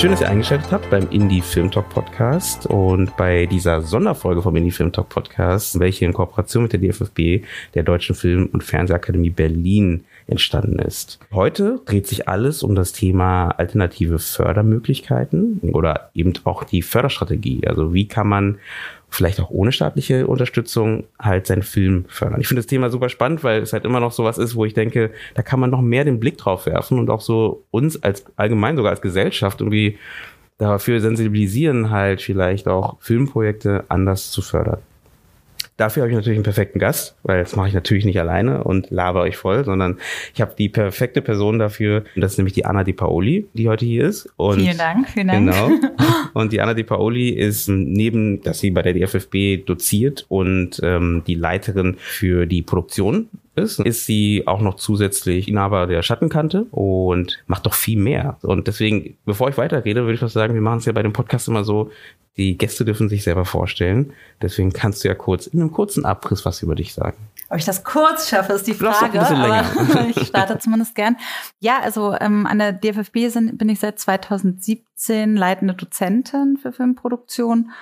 Schön, dass ihr eingeschaltet habt beim Indie Film Talk Podcast und bei dieser Sonderfolge vom Indie Film Talk Podcast, welche in Kooperation mit der DFFB, der Deutschen Film- und Fernsehakademie Berlin, entstanden ist. Heute dreht sich alles um das Thema alternative Fördermöglichkeiten oder eben auch die Förderstrategie. Also wie kann man vielleicht auch ohne staatliche Unterstützung halt seinen Film fördern. Ich finde das Thema super spannend, weil es halt immer noch sowas ist, wo ich denke, da kann man noch mehr den Blick drauf werfen und auch so uns als allgemein sogar als Gesellschaft irgendwie dafür sensibilisieren, halt vielleicht auch Filmprojekte anders zu fördern. Dafür habe ich natürlich einen perfekten Gast, weil das mache ich natürlich nicht alleine und laber euch voll, sondern ich habe die perfekte Person dafür. Und das ist nämlich die Anna Di Paoli, die heute hier ist. Und vielen Dank, vielen Dank. Genau. Und die Anna Di Paoli ist neben, dass sie bei der DFFB doziert und ähm, die Leiterin für die Produktion ist, ist sie auch noch zusätzlich Inhaber der Schattenkante und macht doch viel mehr. Und deswegen, bevor ich weiterrede, würde ich was sagen, wir machen es ja bei dem Podcast immer so, die Gäste dürfen sich selber vorstellen. Deswegen kannst du ja kurz in einem kurzen Abriss was über dich sagen. Ob ich das kurz schaffe, ist die Frage. Aber ich starte zumindest gern. Ja, also ähm, an der DFFB sind, bin ich seit 2017 leitende Dozentin für Filmproduktion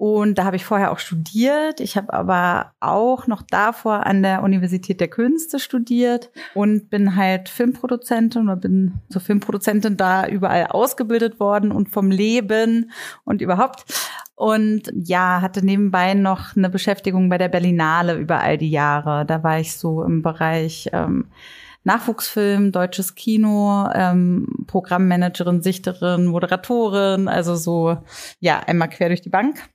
und da habe ich vorher auch studiert. Ich habe aber auch noch davor an der Universität der Künste studiert und bin halt Filmproduzentin oder bin zur Filmproduzentin da überall ausgebildet worden und vom Leben und überhaupt. Und ja, hatte nebenbei noch eine Beschäftigung bei der Berlinale über all die Jahre. Da war ich so im Bereich ähm, Nachwuchsfilm, deutsches Kino, ähm, Programmmanagerin, Sichterin, Moderatorin, also so, ja, einmal quer durch die Bank.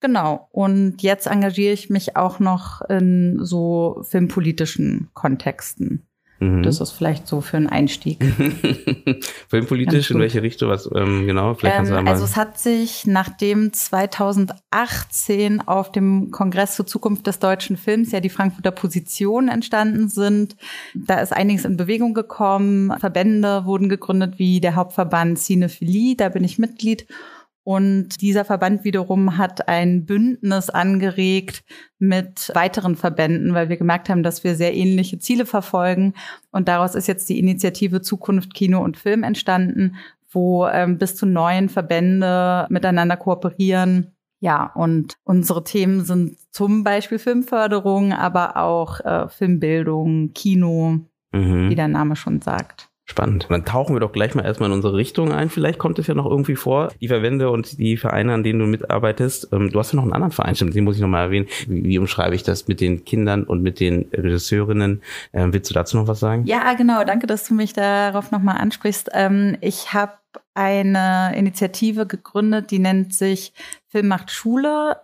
Genau. Und jetzt engagiere ich mich auch noch in so filmpolitischen Kontexten. Mhm. Das ist vielleicht so für einen Einstieg. Filmpolitisch, in welche Richtung? Was ähm, genau? Vielleicht kannst du ähm, mal also es hat sich nachdem 2018 auf dem Kongress zur Zukunft des deutschen Films ja die Frankfurter Positionen entstanden sind, da ist einiges in Bewegung gekommen. Verbände wurden gegründet wie der Hauptverband Cinephilie, da bin ich Mitglied. Und dieser Verband wiederum hat ein Bündnis angeregt mit weiteren Verbänden, weil wir gemerkt haben, dass wir sehr ähnliche Ziele verfolgen. Und daraus ist jetzt die Initiative Zukunft Kino und Film entstanden, wo ähm, bis zu neun Verbände miteinander kooperieren. Ja, und unsere Themen sind zum Beispiel Filmförderung, aber auch äh, Filmbildung, Kino, mhm. wie der Name schon sagt. Spannend. Dann tauchen wir doch gleich mal erstmal in unsere Richtung ein. Vielleicht kommt es ja noch irgendwie vor, die Verbände und die Vereine, an denen du mitarbeitest. Ähm, du hast ja noch einen anderen Verein, stimmt, den muss ich noch mal erwähnen. Wie, wie umschreibe ich das mit den Kindern und mit den Regisseurinnen? Ähm, willst du dazu noch was sagen? Ja, genau. Danke, dass du mich darauf nochmal ansprichst. Ähm, ich habe eine Initiative gegründet, die nennt sich Film macht Schule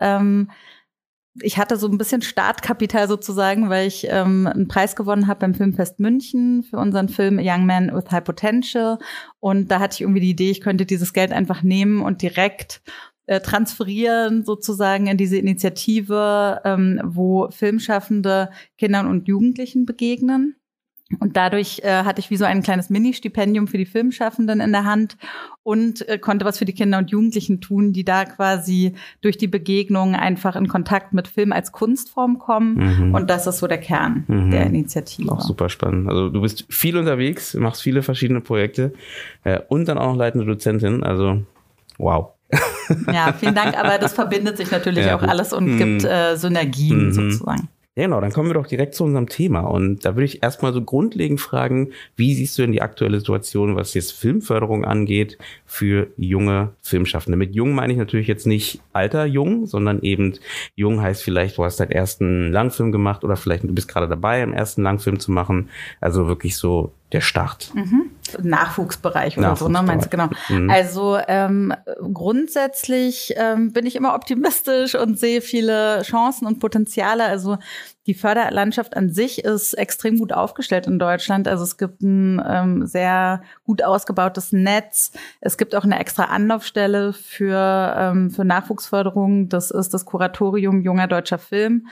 ich hatte so ein bisschen Startkapital sozusagen, weil ich ähm, einen Preis gewonnen habe beim Filmfest München für unseren Film Young Man with High Potential. Und da hatte ich irgendwie die Idee, ich könnte dieses Geld einfach nehmen und direkt äh, transferieren sozusagen in diese Initiative, ähm, wo Filmschaffende Kindern und Jugendlichen begegnen. Und dadurch äh, hatte ich wie so ein kleines Mini-Stipendium für die Filmschaffenden in der Hand und äh, konnte was für die Kinder und Jugendlichen tun, die da quasi durch die Begegnung einfach in Kontakt mit Film als Kunstform kommen. Mhm. Und das ist so der Kern mhm. der Initiative. Auch super spannend. Also du bist viel unterwegs, machst viele verschiedene Projekte äh, und dann auch noch leitende Dozentin. Also wow. Ja, vielen Dank. Aber das verbindet sich natürlich ja, auch alles und mhm. gibt äh, Synergien mhm. sozusagen. Ja, genau, dann kommen wir doch direkt zu unserem Thema. Und da würde ich erstmal so grundlegend fragen, wie siehst du denn die aktuelle Situation, was jetzt Filmförderung angeht, für junge Filmschaffende? Mit jung meine ich natürlich jetzt nicht alter jung, sondern eben jung heißt vielleicht, du hast deinen ersten Langfilm gemacht oder vielleicht du bist gerade dabei, einen ersten Langfilm zu machen. Also wirklich so der Start? Mhm. Nachwuchsbereich oder so, ne? Meinst du, genau. Mhm. Also ähm, grundsätzlich ähm, bin ich immer optimistisch und sehe viele Chancen und Potenziale. Also die Förderlandschaft an sich ist extrem gut aufgestellt in Deutschland. Also es gibt ein ähm, sehr gut ausgebautes Netz. Es gibt auch eine extra Anlaufstelle für, ähm, für Nachwuchsförderung. Das ist das Kuratorium Junger Deutscher Film.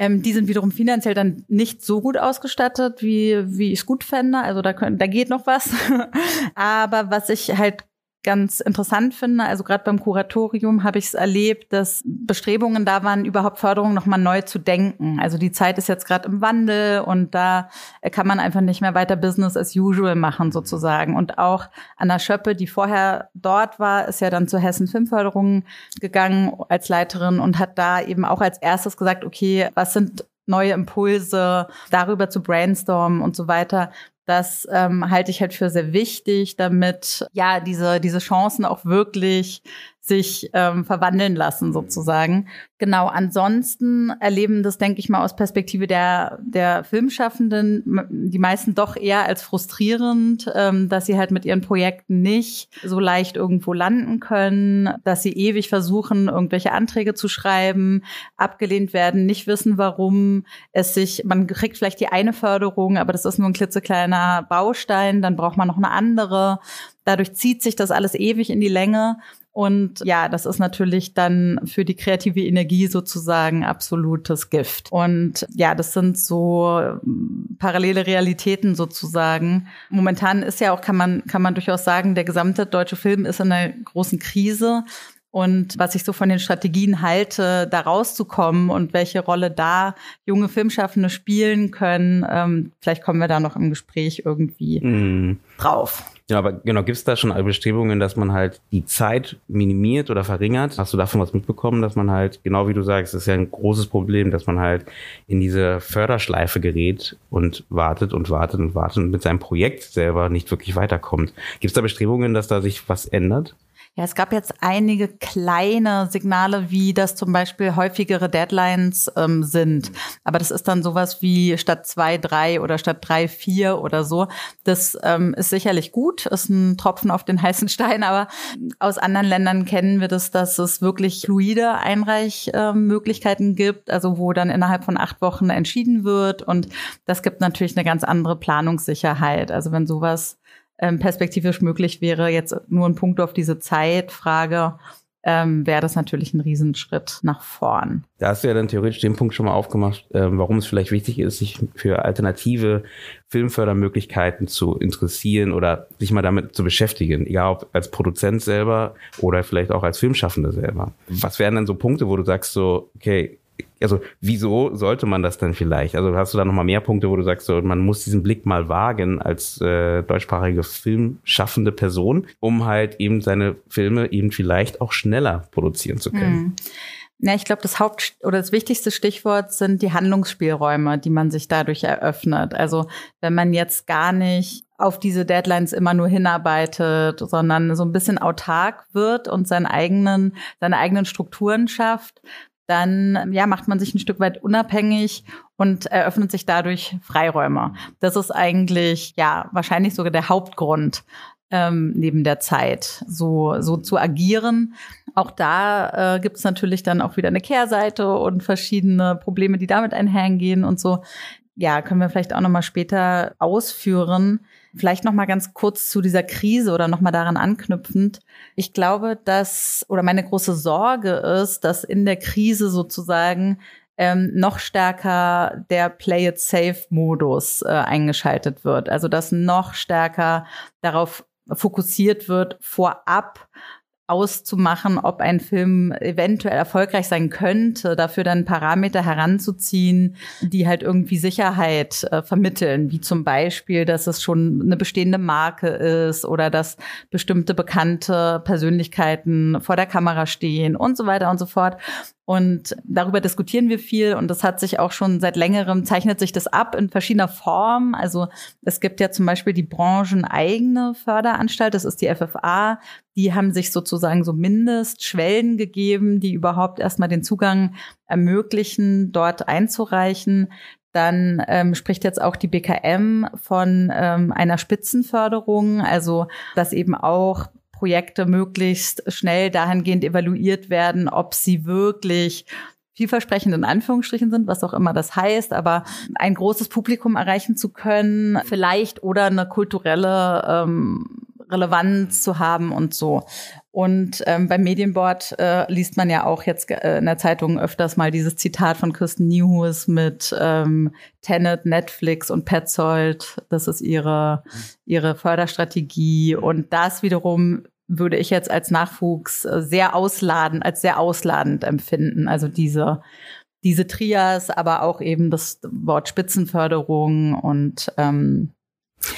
Ähm, die sind wiederum finanziell dann nicht so gut ausgestattet, wie, wie ich es gut fände. Also da, können, da geht noch was. Aber was ich halt ganz interessant finde. Also gerade beim Kuratorium habe ich es erlebt, dass Bestrebungen da waren, überhaupt Förderung nochmal neu zu denken. Also die Zeit ist jetzt gerade im Wandel und da kann man einfach nicht mehr weiter Business as usual machen sozusagen. Und auch Anna Schöppe, die vorher dort war, ist ja dann zur Hessen Filmförderung gegangen als Leiterin und hat da eben auch als erstes gesagt, okay, was sind neue Impulse, darüber zu brainstormen und so weiter. Das ähm, halte ich halt für sehr wichtig, damit ja diese, diese Chancen auch wirklich sich ähm, verwandeln lassen sozusagen. Genau, ansonsten erleben das, denke ich mal, aus Perspektive der, der Filmschaffenden, die meisten doch eher als frustrierend, ähm, dass sie halt mit ihren Projekten nicht so leicht irgendwo landen können, dass sie ewig versuchen, irgendwelche Anträge zu schreiben, abgelehnt werden, nicht wissen, warum es sich, man kriegt vielleicht die eine Förderung, aber das ist nur ein klitzekleiner Baustein, dann braucht man noch eine andere. Dadurch zieht sich das alles ewig in die Länge. Und ja, das ist natürlich dann für die kreative Energie sozusagen absolutes Gift. Und ja, das sind so ähm, parallele Realitäten sozusagen. Momentan ist ja auch, kann man, kann man durchaus sagen, der gesamte deutsche Film ist in einer großen Krise. Und was ich so von den Strategien halte, da rauszukommen und welche Rolle da junge Filmschaffende spielen können, ähm, vielleicht kommen wir da noch im Gespräch irgendwie mm. drauf. Ja, aber genau, gibt es da schon Bestrebungen, dass man halt die Zeit minimiert oder verringert? Hast du davon was mitbekommen, dass man halt, genau wie du sagst, ist ja ein großes Problem, dass man halt in diese Förderschleife gerät und wartet und wartet und wartet und mit seinem Projekt selber nicht wirklich weiterkommt. Gibt es da Bestrebungen, dass da sich was ändert? Ja, es gab jetzt einige kleine Signale, wie das zum Beispiel häufigere Deadlines ähm, sind. Aber das ist dann sowas wie statt zwei, drei oder statt drei, vier oder so. Das ähm, ist sicherlich gut, ist ein Tropfen auf den heißen Stein, aber aus anderen Ländern kennen wir das, dass es wirklich fluide Einreichmöglichkeiten äh, gibt, also wo dann innerhalb von acht Wochen entschieden wird. Und das gibt natürlich eine ganz andere Planungssicherheit. Also wenn sowas ähm, perspektivisch möglich wäre, jetzt nur ein Punkt auf diese Zeitfrage, ähm, wäre das natürlich ein Riesenschritt nach vorn. Da hast du ja dann theoretisch den Punkt schon mal aufgemacht, ähm, warum es vielleicht wichtig ist, sich für alternative Filmfördermöglichkeiten zu interessieren oder sich mal damit zu beschäftigen, egal ob als Produzent selber oder vielleicht auch als Filmschaffender selber. Was wären denn so Punkte, wo du sagst so, okay, also wieso sollte man das denn vielleicht? Also hast du da nochmal mehr Punkte, wo du sagst, so, man muss diesen Blick mal wagen als äh, deutschsprachige filmschaffende Person, um halt eben seine Filme eben vielleicht auch schneller produzieren zu können. Mhm. Ja, ich glaube, das Haupt- oder das wichtigste Stichwort sind die Handlungsspielräume, die man sich dadurch eröffnet. Also wenn man jetzt gar nicht auf diese Deadlines immer nur hinarbeitet, sondern so ein bisschen autark wird und seinen eigenen, seine eigenen Strukturen schafft, dann ja, macht man sich ein Stück weit unabhängig und eröffnet sich dadurch Freiräume. Das ist eigentlich ja wahrscheinlich sogar der Hauptgrund, ähm, neben der Zeit so, so zu agieren. Auch da äh, gibt es natürlich dann auch wieder eine Kehrseite und verschiedene Probleme, die damit einhergehen und so. Ja, können wir vielleicht auch nochmal später ausführen. Vielleicht noch mal ganz kurz zu dieser Krise oder noch mal daran anknüpfend. Ich glaube, dass oder meine große Sorge ist, dass in der Krise sozusagen ähm, noch stärker der Play it safe Modus äh, eingeschaltet wird. Also dass noch stärker darauf fokussiert wird, vorab auszumachen, ob ein Film eventuell erfolgreich sein könnte, dafür dann Parameter heranzuziehen, die halt irgendwie Sicherheit äh, vermitteln, wie zum Beispiel, dass es schon eine bestehende Marke ist oder dass bestimmte bekannte Persönlichkeiten vor der Kamera stehen und so weiter und so fort. Und darüber diskutieren wir viel und das hat sich auch schon seit längerem, zeichnet sich das ab in verschiedener Form. Also es gibt ja zum Beispiel die brancheneigene Förderanstalt, das ist die FFA. Die haben sich sozusagen so Mindestschwellen gegeben, die überhaupt erstmal den Zugang ermöglichen, dort einzureichen. dann ähm, spricht jetzt auch die BKM von ähm, einer Spitzenförderung, also dass eben auch Projekte möglichst schnell dahingehend evaluiert werden, ob sie wirklich vielversprechend in Anführungsstrichen sind, was auch immer das heißt, aber ein großes Publikum erreichen zu können, vielleicht oder eine kulturelle ähm, Relevanz zu haben und so. Und ähm, beim Medienboard äh, liest man ja auch jetzt äh, in der Zeitung öfters mal dieses Zitat von Kirsten Newhus mit ähm, Tenet, Netflix und Petzold. Das ist ihre, ihre Förderstrategie. Und das wiederum würde ich jetzt als Nachwuchs äh, sehr ausladend, als sehr ausladend empfinden. Also diese, diese Trias, aber auch eben das Wort Spitzenförderung und ähm,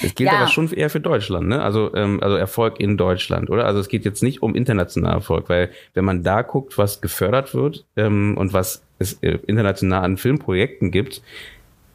es gilt ja. aber schon eher für Deutschland, ne? Also, ähm, also Erfolg in Deutschland, oder? Also es geht jetzt nicht um internationalen Erfolg, weil wenn man da guckt, was gefördert wird ähm, und was es äh, international an Filmprojekten gibt,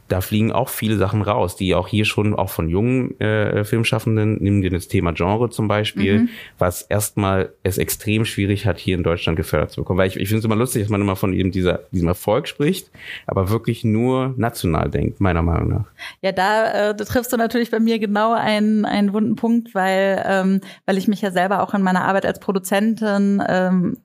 da fliegen auch viele Sachen raus, die auch hier schon auch von jungen äh, Filmschaffenden, nehmen wir das Thema Genre zum Beispiel, mhm. was erstmal es extrem schwierig hat, hier in Deutschland gefördert zu bekommen. Weil ich, ich finde es immer lustig, dass man immer von eben dieser, diesem Erfolg spricht, aber wirklich nur national denkt, meiner Meinung nach. Ja, da, äh, triffst du natürlich bei mir genau einen, einen wunden Punkt, weil, ähm, weil ich mich ja selber auch in meiner Arbeit als Produzentin ähm,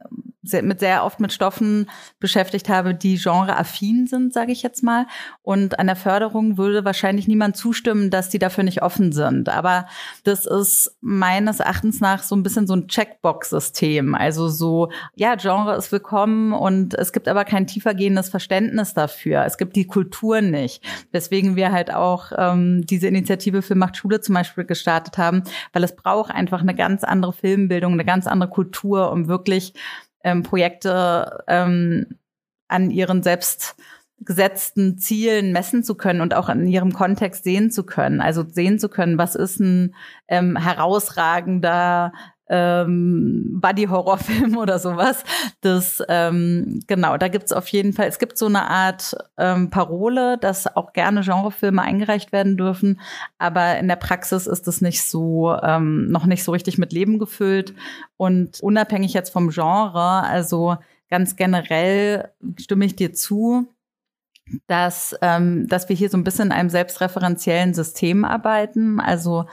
sehr, mit sehr oft mit Stoffen beschäftigt habe, die genreaffin sind, sage ich jetzt mal. Und an der Förderung würde wahrscheinlich niemand zustimmen, dass die dafür nicht offen sind. Aber das ist meines Erachtens nach so ein bisschen so ein Checkbox-System. Also so, ja, Genre ist willkommen und es gibt aber kein tiefergehendes Verständnis dafür. Es gibt die Kultur nicht. Weswegen wir halt auch ähm, diese Initiative für Macht Schule zum Beispiel gestartet haben, weil es braucht einfach eine ganz andere Filmbildung, eine ganz andere Kultur, um wirklich ähm, Projekte ähm, an ihren selbst gesetzten Zielen messen zu können und auch in ihrem Kontext sehen zu können. Also sehen zu können, was ist ein ähm, herausragender ähm, Buddy-Horrorfilm oder sowas. Das, ähm, genau, da gibt's auf jeden Fall, es gibt so eine Art ähm, Parole, dass auch gerne Genrefilme eingereicht werden dürfen, aber in der Praxis ist es nicht so, ähm, noch nicht so richtig mit Leben gefüllt. Und unabhängig jetzt vom Genre, also ganz generell stimme ich dir zu, dass, ähm, dass wir hier so ein bisschen in einem selbstreferenziellen System arbeiten. Also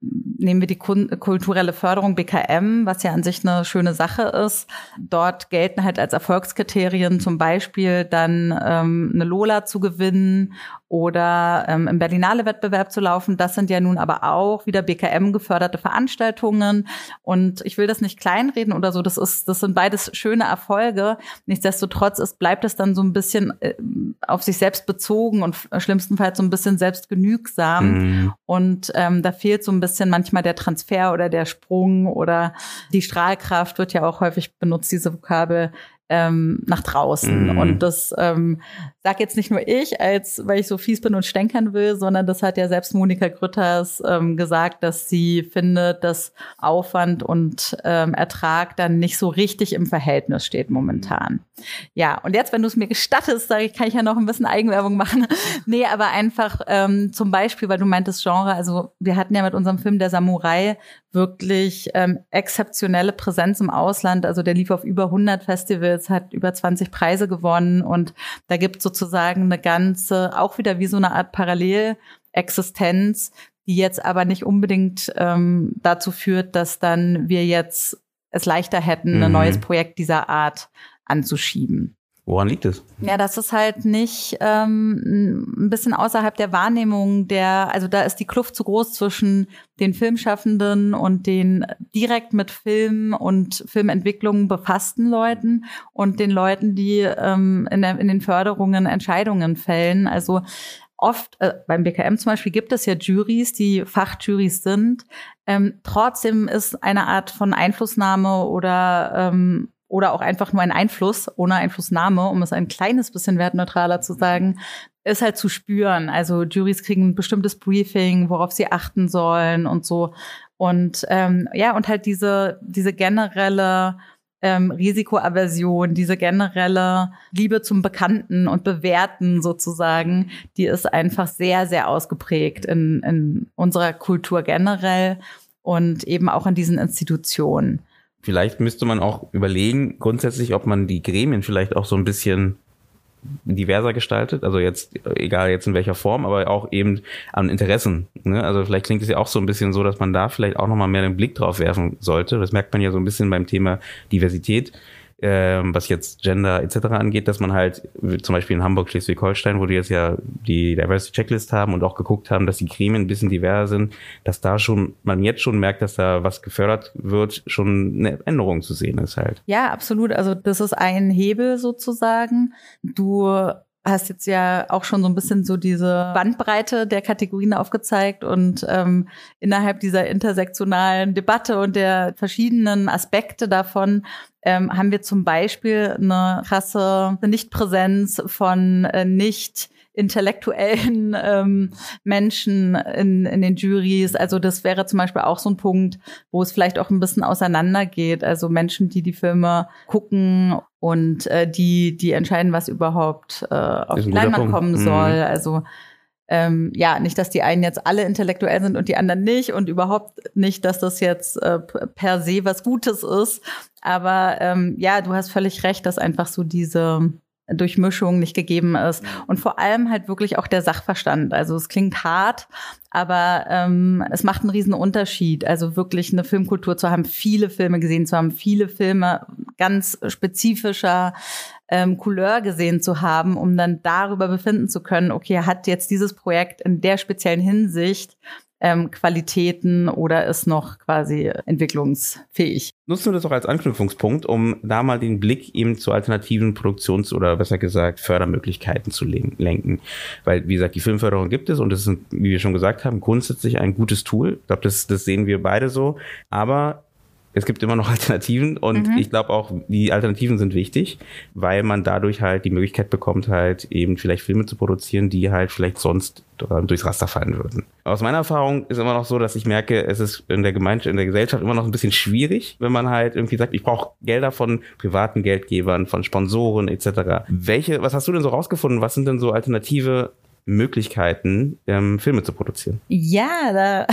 nehmen wir die kulturelle Förderung BKM, was ja an sich eine schöne Sache ist. Dort gelten halt als Erfolgskriterien zum Beispiel dann ähm, eine Lola zu gewinnen oder ähm, im Berlinale-Wettbewerb zu laufen. Das sind ja nun aber auch wieder BKM geförderte Veranstaltungen. Und ich will das nicht kleinreden oder so. Das ist, das sind beides schöne Erfolge. Nichtsdestotrotz ist, bleibt es dann so ein bisschen äh, auf sich selbst bezogen und schlimmstenfalls so ein bisschen selbstgenügsam. Mhm. Und ähm, da fehlt so ein bisschen manchmal der Transfer oder der Sprung oder die Strahlkraft wird ja auch häufig benutzt, diese Vokabel ähm, nach draußen. Mhm. Und das ähm, sag jetzt nicht nur ich, als weil ich so fies bin und stänkern will, sondern das hat ja selbst Monika Grütters ähm, gesagt, dass sie findet, dass Aufwand und ähm, Ertrag dann nicht so richtig im Verhältnis steht momentan. Ja, und jetzt, wenn du es mir gestattest, sage ich, kann ich ja noch ein bisschen Eigenwerbung machen. nee, aber einfach ähm, zum Beispiel, weil du meintest Genre, also wir hatten ja mit unserem Film Der Samurai wirklich ähm, exzeptionelle Präsenz im Ausland. Also der lief auf über 100 Festivals, hat über 20 Preise gewonnen und da gibt sozusagen eine ganze, auch wieder wie so eine Art Parallelexistenz, die jetzt aber nicht unbedingt ähm, dazu führt, dass dann wir jetzt es leichter hätten, mhm. ein neues Projekt dieser Art anzuschieben. Woran liegt es? Ja, das ist halt nicht ähm, ein bisschen außerhalb der Wahrnehmung der, also da ist die Kluft zu groß zwischen den Filmschaffenden und den direkt mit Film und Filmentwicklung befassten Leuten und den Leuten, die ähm, in, der, in den Förderungen Entscheidungen fällen. Also oft, äh, beim BKM zum Beispiel gibt es ja Juries, die Fachjuries sind. Ähm, trotzdem ist eine Art von Einflussnahme oder ähm, oder auch einfach nur ein Einfluss ohne Einflussnahme, um es ein kleines bisschen wertneutraler zu sagen, ist halt zu spüren. Also Juries kriegen ein bestimmtes Briefing, worauf sie achten sollen und so. Und ähm, ja, und halt diese, diese generelle ähm, Risikoaversion, diese generelle Liebe zum Bekannten und Bewerten sozusagen, die ist einfach sehr, sehr ausgeprägt in, in unserer Kultur generell und eben auch in diesen Institutionen. Vielleicht müsste man auch überlegen, grundsätzlich, ob man die Gremien vielleicht auch so ein bisschen diverser gestaltet. Also jetzt, egal jetzt in welcher Form, aber auch eben an Interessen. Ne? Also vielleicht klingt es ja auch so ein bisschen so, dass man da vielleicht auch nochmal mehr den Blick drauf werfen sollte. Das merkt man ja so ein bisschen beim Thema Diversität ähm, was jetzt Gender etc. angeht, dass man halt zum Beispiel in Hamburg, Schleswig-Holstein, wo die jetzt ja die Diversity Checklist haben und auch geguckt haben, dass die Gremien ein bisschen diverser sind, dass da schon man jetzt schon merkt, dass da was gefördert wird, schon eine Änderung zu sehen ist halt. Ja, absolut. Also das ist ein Hebel sozusagen. Du hast jetzt ja auch schon so ein bisschen so diese Bandbreite der Kategorien aufgezeigt und ähm, innerhalb dieser intersektionalen Debatte und der verschiedenen Aspekte davon ähm, haben wir zum Beispiel eine krasse Nichtpräsenz von äh, nicht intellektuellen ähm, Menschen in, in den Juries. Also das wäre zum Beispiel auch so ein Punkt, wo es vielleicht auch ein bisschen auseinandergeht. Also Menschen, die die Filme gucken und äh, die, die entscheiden, was überhaupt äh, auf die Leinwand kommen mhm. soll. Mhm. Also ähm, ja, nicht, dass die einen jetzt alle intellektuell sind und die anderen nicht und überhaupt nicht, dass das jetzt äh, per se was Gutes ist. Aber ähm, ja, du hast völlig recht, dass einfach so diese Durchmischung nicht gegeben ist. Und vor allem halt wirklich auch der Sachverstand. Also es klingt hart, aber ähm, es macht einen riesen Unterschied. Also wirklich eine Filmkultur zu haben, viele Filme gesehen zu haben, viele Filme ganz spezifischer ähm, Couleur gesehen zu haben, um dann darüber befinden zu können, okay, hat jetzt dieses Projekt in der speziellen Hinsicht ähm, Qualitäten oder ist noch quasi entwicklungsfähig. Nutzen wir das auch als Anknüpfungspunkt, um da mal den Blick eben zu alternativen Produktions- oder besser gesagt Fördermöglichkeiten zu lenken. Weil, wie gesagt, die Filmförderung gibt es und das ist, wie wir schon gesagt haben, grundsätzlich ein gutes Tool. Ich glaube, das, das sehen wir beide so. Aber es gibt immer noch Alternativen und mhm. ich glaube auch, die Alternativen sind wichtig, weil man dadurch halt die Möglichkeit bekommt, halt eben vielleicht Filme zu produzieren, die halt vielleicht sonst durchs Raster fallen würden. Aus meiner Erfahrung ist immer noch so, dass ich merke, es ist in der Gemeinschaft, in der Gesellschaft immer noch ein bisschen schwierig, wenn man halt irgendwie sagt, ich brauche Gelder von privaten Geldgebern, von Sponsoren etc. Welche, was hast du denn so rausgefunden? Was sind denn so alternative Möglichkeiten, ähm, Filme zu produzieren? Ja, da,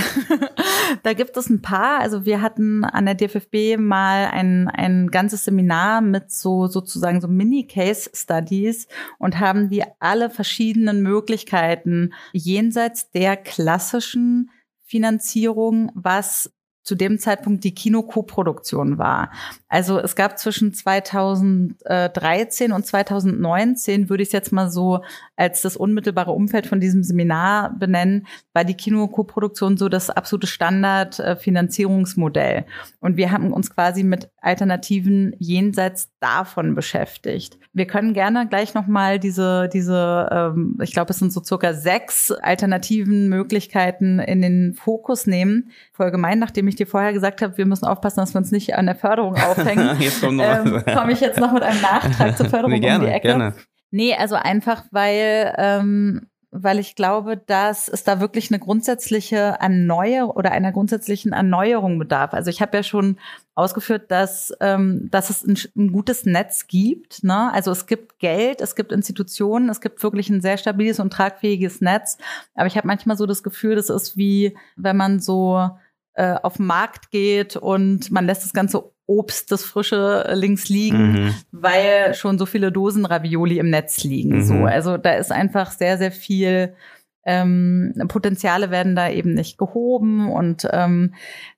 da gibt es ein paar. Also wir hatten an der DFFB mal ein, ein ganzes Seminar mit so sozusagen so Mini-Case-Studies und haben die alle verschiedenen Möglichkeiten jenseits der klassischen Finanzierung, was zu dem Zeitpunkt die Kinokoproduktion war. Also es gab zwischen 2013 und 2019, würde ich es jetzt mal so als das unmittelbare Umfeld von diesem Seminar benennen, war die Kinokoproduktion so das absolute Standardfinanzierungsmodell. Und wir haben uns quasi mit Alternativen jenseits davon beschäftigt. Wir können gerne gleich nochmal diese, diese, ähm, ich glaube, es sind so circa sechs alternativen Möglichkeiten in den Fokus nehmen. Voll gemein, nachdem ich dir vorher gesagt habe, wir müssen aufpassen, dass wir uns nicht an der Förderung aufhängen. ähm, Komme ich jetzt noch mit einem Nachtrag zur Förderung nee, gerne, um die Ecke. Gerne. Nee, also einfach, weil ähm, weil ich glaube, dass es da wirklich eine grundsätzliche Erneuerung oder einer grundsätzlichen Erneuerung bedarf. Also ich habe ja schon ausgeführt, dass, ähm, dass es ein, ein gutes Netz gibt. Ne? Also es gibt Geld, es gibt Institutionen, es gibt wirklich ein sehr stabiles und tragfähiges Netz. Aber ich habe manchmal so das Gefühl, das ist wie, wenn man so äh, auf den Markt geht und man lässt das Ganze Obst, das frische äh, links liegen, mhm. weil schon so viele Dosen Ravioli im Netz liegen. Mhm. So, also da ist einfach sehr, sehr viel ähm, Potenziale werden da eben nicht gehoben und ähm,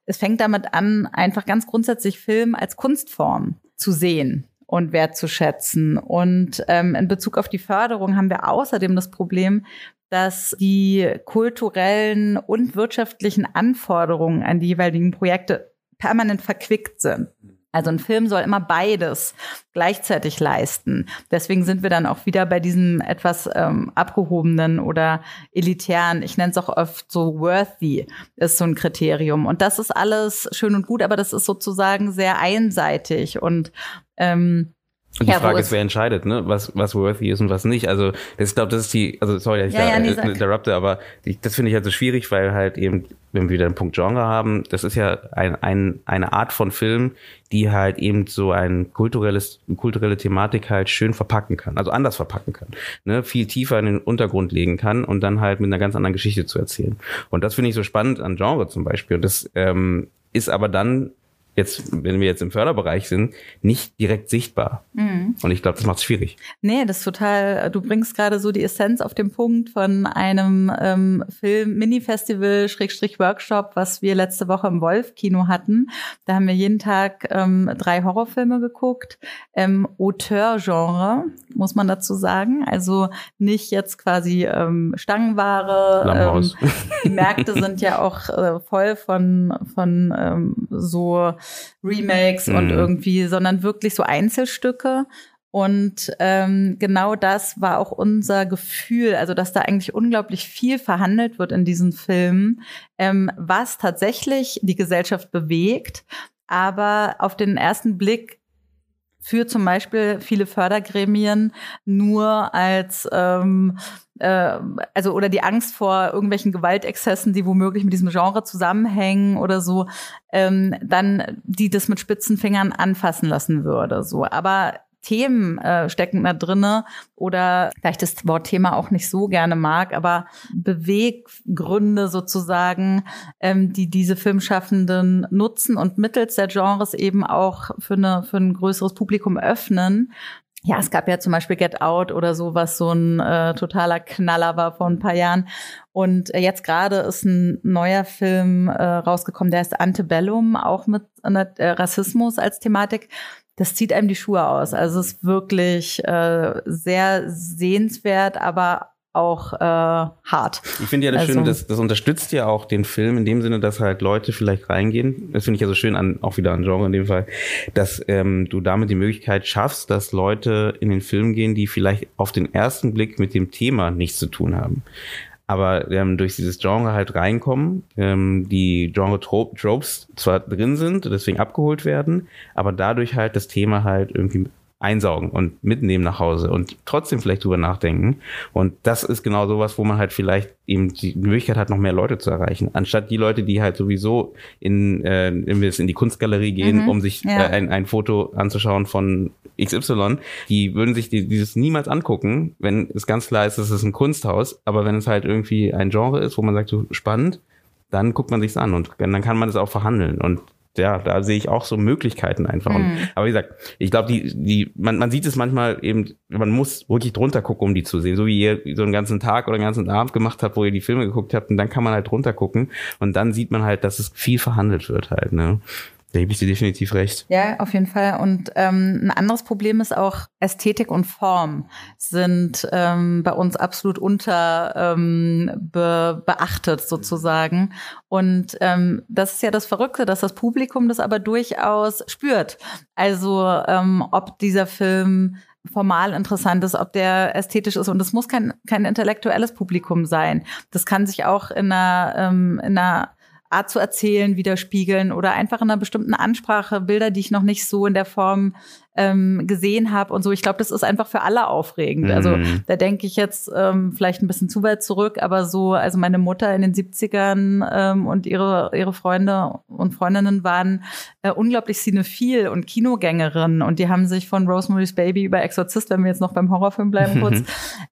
es fängt damit an, einfach ganz grundsätzlich Film als Kunstform zu sehen und wertzuschätzen. Und ähm, in Bezug auf die Förderung haben wir außerdem das Problem, dass die kulturellen und wirtschaftlichen Anforderungen an die jeweiligen Projekte permanent verquickt sind. Also ein Film soll immer beides gleichzeitig leisten. Deswegen sind wir dann auch wieder bei diesem etwas ähm, abgehobenen oder elitären, ich nenne es auch oft so worthy, ist so ein Kriterium. Und das ist alles schön und gut, aber das ist sozusagen sehr einseitig und ähm, und die ja, Frage ist, wer entscheidet, ne? was, was worthy ist und was nicht. Also das, ich glaube, das ist die, also sorry, dass ich ja, da ja, nee, interrupte, aber die, das finde ich halt so schwierig, weil halt eben, wenn wir wieder einen Punkt Genre haben, das ist ja ein, ein, eine Art von Film, die halt eben so ein kulturelles, kulturelle Thematik halt schön verpacken kann, also anders verpacken kann, ne? viel tiefer in den Untergrund legen kann und dann halt mit einer ganz anderen Geschichte zu erzählen. Und das finde ich so spannend an Genre zum Beispiel. Und das ähm, ist aber dann jetzt, wenn wir jetzt im Förderbereich sind, nicht direkt sichtbar. Mhm. Und ich glaube, das macht es schwierig. Nee, das ist total, du bringst gerade so die Essenz auf den Punkt von einem ähm, Film-Mini-Festival, Schrägstrich Workshop, was wir letzte Woche im Wolf-Kino hatten. Da haben wir jeden Tag ähm, drei Horrorfilme geguckt. Ähm, Auteur-Genre, muss man dazu sagen. Also nicht jetzt quasi ähm, Stangenware. Ähm, die Märkte sind ja auch äh, voll von, von ähm, so Remakes mhm. und irgendwie, sondern wirklich so Einzelstücke. Und ähm, genau das war auch unser Gefühl, also dass da eigentlich unglaublich viel verhandelt wird in diesen Filmen, ähm, was tatsächlich die Gesellschaft bewegt, aber auf den ersten Blick für zum Beispiel viele Fördergremien nur als ähm, äh, also oder die Angst vor irgendwelchen Gewaltexzessen, die womöglich mit diesem Genre zusammenhängen oder so, ähm, dann die das mit spitzen Fingern anfassen lassen würde. So, aber Themen äh, stecken da drinne oder da ich das Wort Thema auch nicht so gerne mag, aber Beweggründe sozusagen, ähm, die diese Filmschaffenden nutzen und mittels der Genres eben auch für, eine, für ein größeres Publikum öffnen. Ja, es gab ja zum Beispiel Get Out oder so, was so ein äh, totaler Knaller war vor ein paar Jahren. Und äh, jetzt gerade ist ein neuer Film äh, rausgekommen, der heißt Antebellum, auch mit äh, Rassismus als Thematik das zieht einem die Schuhe aus. Also es ist wirklich äh, sehr sehenswert, aber auch äh, hart. Ich finde ja das also, schön, das, das unterstützt ja auch den Film in dem Sinne, dass halt Leute vielleicht reingehen. Das finde ich ja so schön an, auch wieder an Genre in dem Fall, dass ähm, du damit die Möglichkeit schaffst, dass Leute in den Film gehen, die vielleicht auf den ersten Blick mit dem Thema nichts zu tun haben aber ähm, durch dieses Genre halt reinkommen, ähm, die Genre-Tropes zwar drin sind, deswegen abgeholt werden, aber dadurch halt das Thema halt irgendwie einsaugen und mitnehmen nach Hause und trotzdem vielleicht drüber nachdenken. Und das ist genau sowas, wo man halt vielleicht eben die Möglichkeit hat, noch mehr Leute zu erreichen. Anstatt die Leute, die halt sowieso in, äh, in die Kunstgalerie gehen, mhm, um sich ja. äh, ein, ein Foto anzuschauen von XY, die würden sich die, dieses niemals angucken, wenn es ganz klar ist, es ist ein Kunsthaus. Aber wenn es halt irgendwie ein Genre ist, wo man sagt, so spannend, dann guckt man sich's an und dann kann man es auch verhandeln. Und ja, da sehe ich auch so Möglichkeiten einfach. Mhm. Und, aber wie gesagt, ich glaube, die, die, man, man sieht es manchmal eben, man muss wirklich drunter gucken, um die zu sehen. So wie ihr so einen ganzen Tag oder einen ganzen Abend gemacht habt, wo ihr die Filme geguckt habt, und dann kann man halt drunter gucken und dann sieht man halt, dass es viel verhandelt wird halt, ne? Da gebe ich dir definitiv recht. Ja, auf jeden Fall. Und ähm, ein anderes Problem ist auch Ästhetik und Form sind ähm, bei uns absolut unter ähm, be beachtet sozusagen. Und ähm, das ist ja das Verrückte, dass das Publikum das aber durchaus spürt. Also ähm, ob dieser Film formal interessant ist, ob der ästhetisch ist. Und es muss kein, kein intellektuelles Publikum sein. Das kann sich auch in einer, ähm, in einer Art zu erzählen widerspiegeln oder einfach in einer bestimmten Ansprache Bilder, die ich noch nicht so in der Form ähm, gesehen habe und so. Ich glaube, das ist einfach für alle aufregend. Also, mhm. Also da denke ich jetzt ähm, vielleicht ein bisschen zu weit zurück, aber so, also meine Mutter in den 70ern ähm, und ihre, ihre Freunde und Freundinnen waren äh, unglaublich cinephil und Kinogängerinnen und die haben sich von Rosemary's Baby über Exorzist, wenn wir jetzt noch beim Horrorfilm bleiben kurz,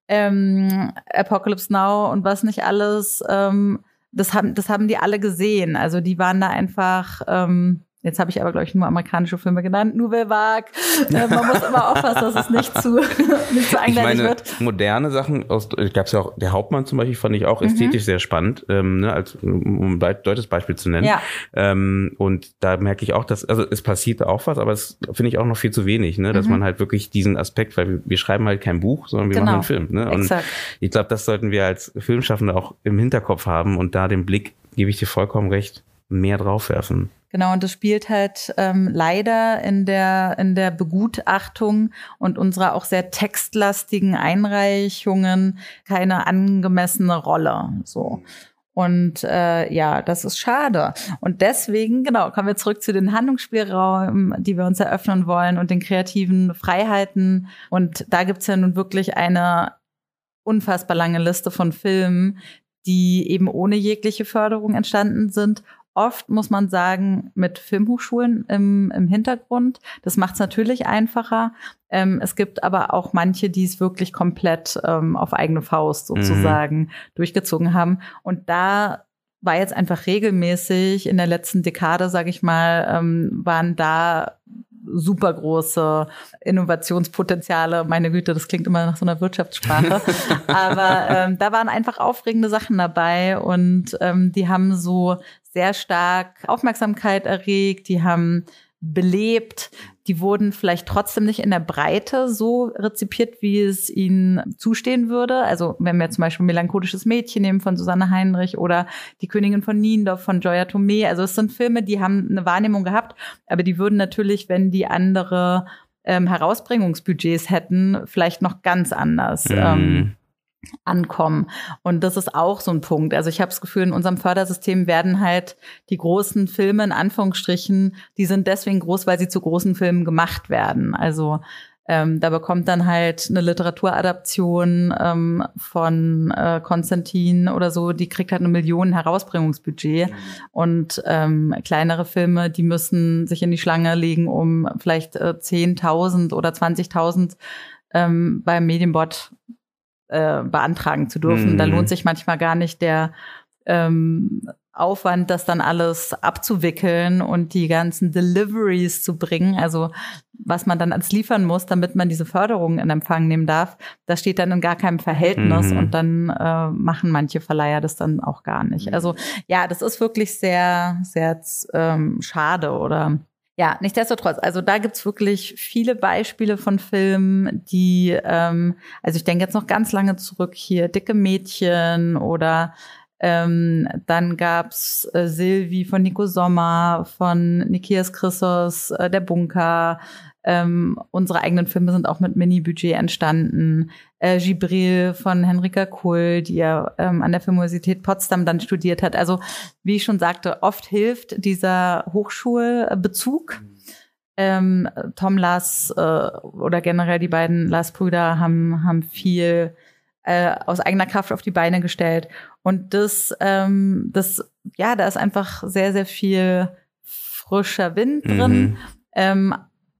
ähm, Apocalypse Now und was nicht alles ähm, das haben, das haben die alle gesehen. Also die waren da einfach, ähm, Jetzt habe ich aber, glaube ich, nur amerikanische Filme genannt. Nouvelle Vague. Äh, man muss immer aufpassen, dass es nicht zu, nicht zu ich meine, wird. Moderne Sachen, aus, gab es ja auch, der Hauptmann zum Beispiel fand ich auch mhm. ästhetisch mhm. sehr spannend, ähm, ne, als, um ein deutsches Beispiel zu nennen. Ja. Ähm, und da merke ich auch, dass, also es passiert auch was, aber es finde ich auch noch viel zu wenig, ne, dass mhm. man halt wirklich diesen Aspekt, weil wir, wir, schreiben halt kein Buch, sondern wir genau. machen einen Film. Ne? Und Exakt. ich glaube, das sollten wir als Filmschaffende auch im Hinterkopf haben und da den Blick, gebe ich dir vollkommen recht, mehr draufwerfen. Genau, und das spielt halt ähm, leider in der, in der Begutachtung und unserer auch sehr textlastigen Einreichungen keine angemessene Rolle. So. Und äh, ja, das ist schade. Und deswegen, genau, kommen wir zurück zu den Handlungsspielräumen, die wir uns eröffnen wollen und den kreativen Freiheiten. Und da gibt's ja nun wirklich eine unfassbar lange Liste von Filmen, die eben ohne jegliche Förderung entstanden sind oft, muss man sagen, mit Filmhochschulen im, im Hintergrund. Das macht es natürlich einfacher. Ähm, es gibt aber auch manche, die es wirklich komplett ähm, auf eigene Faust sozusagen mhm. durchgezogen haben. Und da war jetzt einfach regelmäßig in der letzten Dekade, sage ich mal, ähm, waren da super große Innovationspotenziale. Meine Güte, das klingt immer nach so einer Wirtschaftssprache. Aber ähm, da waren einfach aufregende Sachen dabei und ähm, die haben so sehr stark Aufmerksamkeit erregt. Die haben belebt. Die wurden vielleicht trotzdem nicht in der Breite so rezipiert, wie es ihnen zustehen würde. Also wenn wir zum Beispiel Melancholisches Mädchen nehmen von Susanne Heinrich oder Die Königin von Niendorf von Joya Tomei. Also es sind Filme, die haben eine Wahrnehmung gehabt, aber die würden natürlich, wenn die andere ähm, Herausbringungsbudgets hätten, vielleicht noch ganz anders mhm. ähm, ankommen. Und das ist auch so ein Punkt. Also ich habe das Gefühl, in unserem Fördersystem werden halt die großen Filme in Anführungsstrichen, die sind deswegen groß, weil sie zu großen Filmen gemacht werden. Also ähm, da bekommt dann halt eine Literaturadaption ähm, von äh, Konstantin oder so, die kriegt halt eine Million Herausbringungsbudget. Mhm. Und ähm, kleinere Filme, die müssen sich in die Schlange legen, um vielleicht äh, 10.000 oder 20.000 ähm, beim Medienbot äh, beantragen zu dürfen. Mhm. Da lohnt sich manchmal gar nicht der ähm, Aufwand, das dann alles abzuwickeln und die ganzen Deliveries zu bringen, also was man dann als liefern muss, damit man diese Förderung in Empfang nehmen darf, das steht dann in gar keinem Verhältnis mhm. und dann äh, machen manche Verleiher das dann auch gar nicht. Mhm. Also ja, das ist wirklich sehr, sehr ähm, schade oder ja, nichtsdestotrotz, also da gibt's wirklich viele Beispiele von Filmen, die, ähm, also ich denke jetzt noch ganz lange zurück hier, Dicke Mädchen oder ähm, dann gab's äh, Silvi von Nico Sommer, von Nikias Chrysos, äh, Der Bunker, ähm, unsere eigenen Filme sind auch mit Mini-Budget entstanden. Äh, Gibril von Henrika Kuhl, die ja ähm, an der Filmuniversität Potsdam dann studiert hat. Also, wie ich schon sagte, oft hilft dieser Hochschulbezug. Ähm, Tom Lars äh, oder generell die beiden Lars-Brüder haben, haben viel äh, aus eigener Kraft auf die Beine gestellt. Und das, ähm, das, ja, da ist einfach sehr, sehr viel frischer Wind drin. Mhm. Ähm,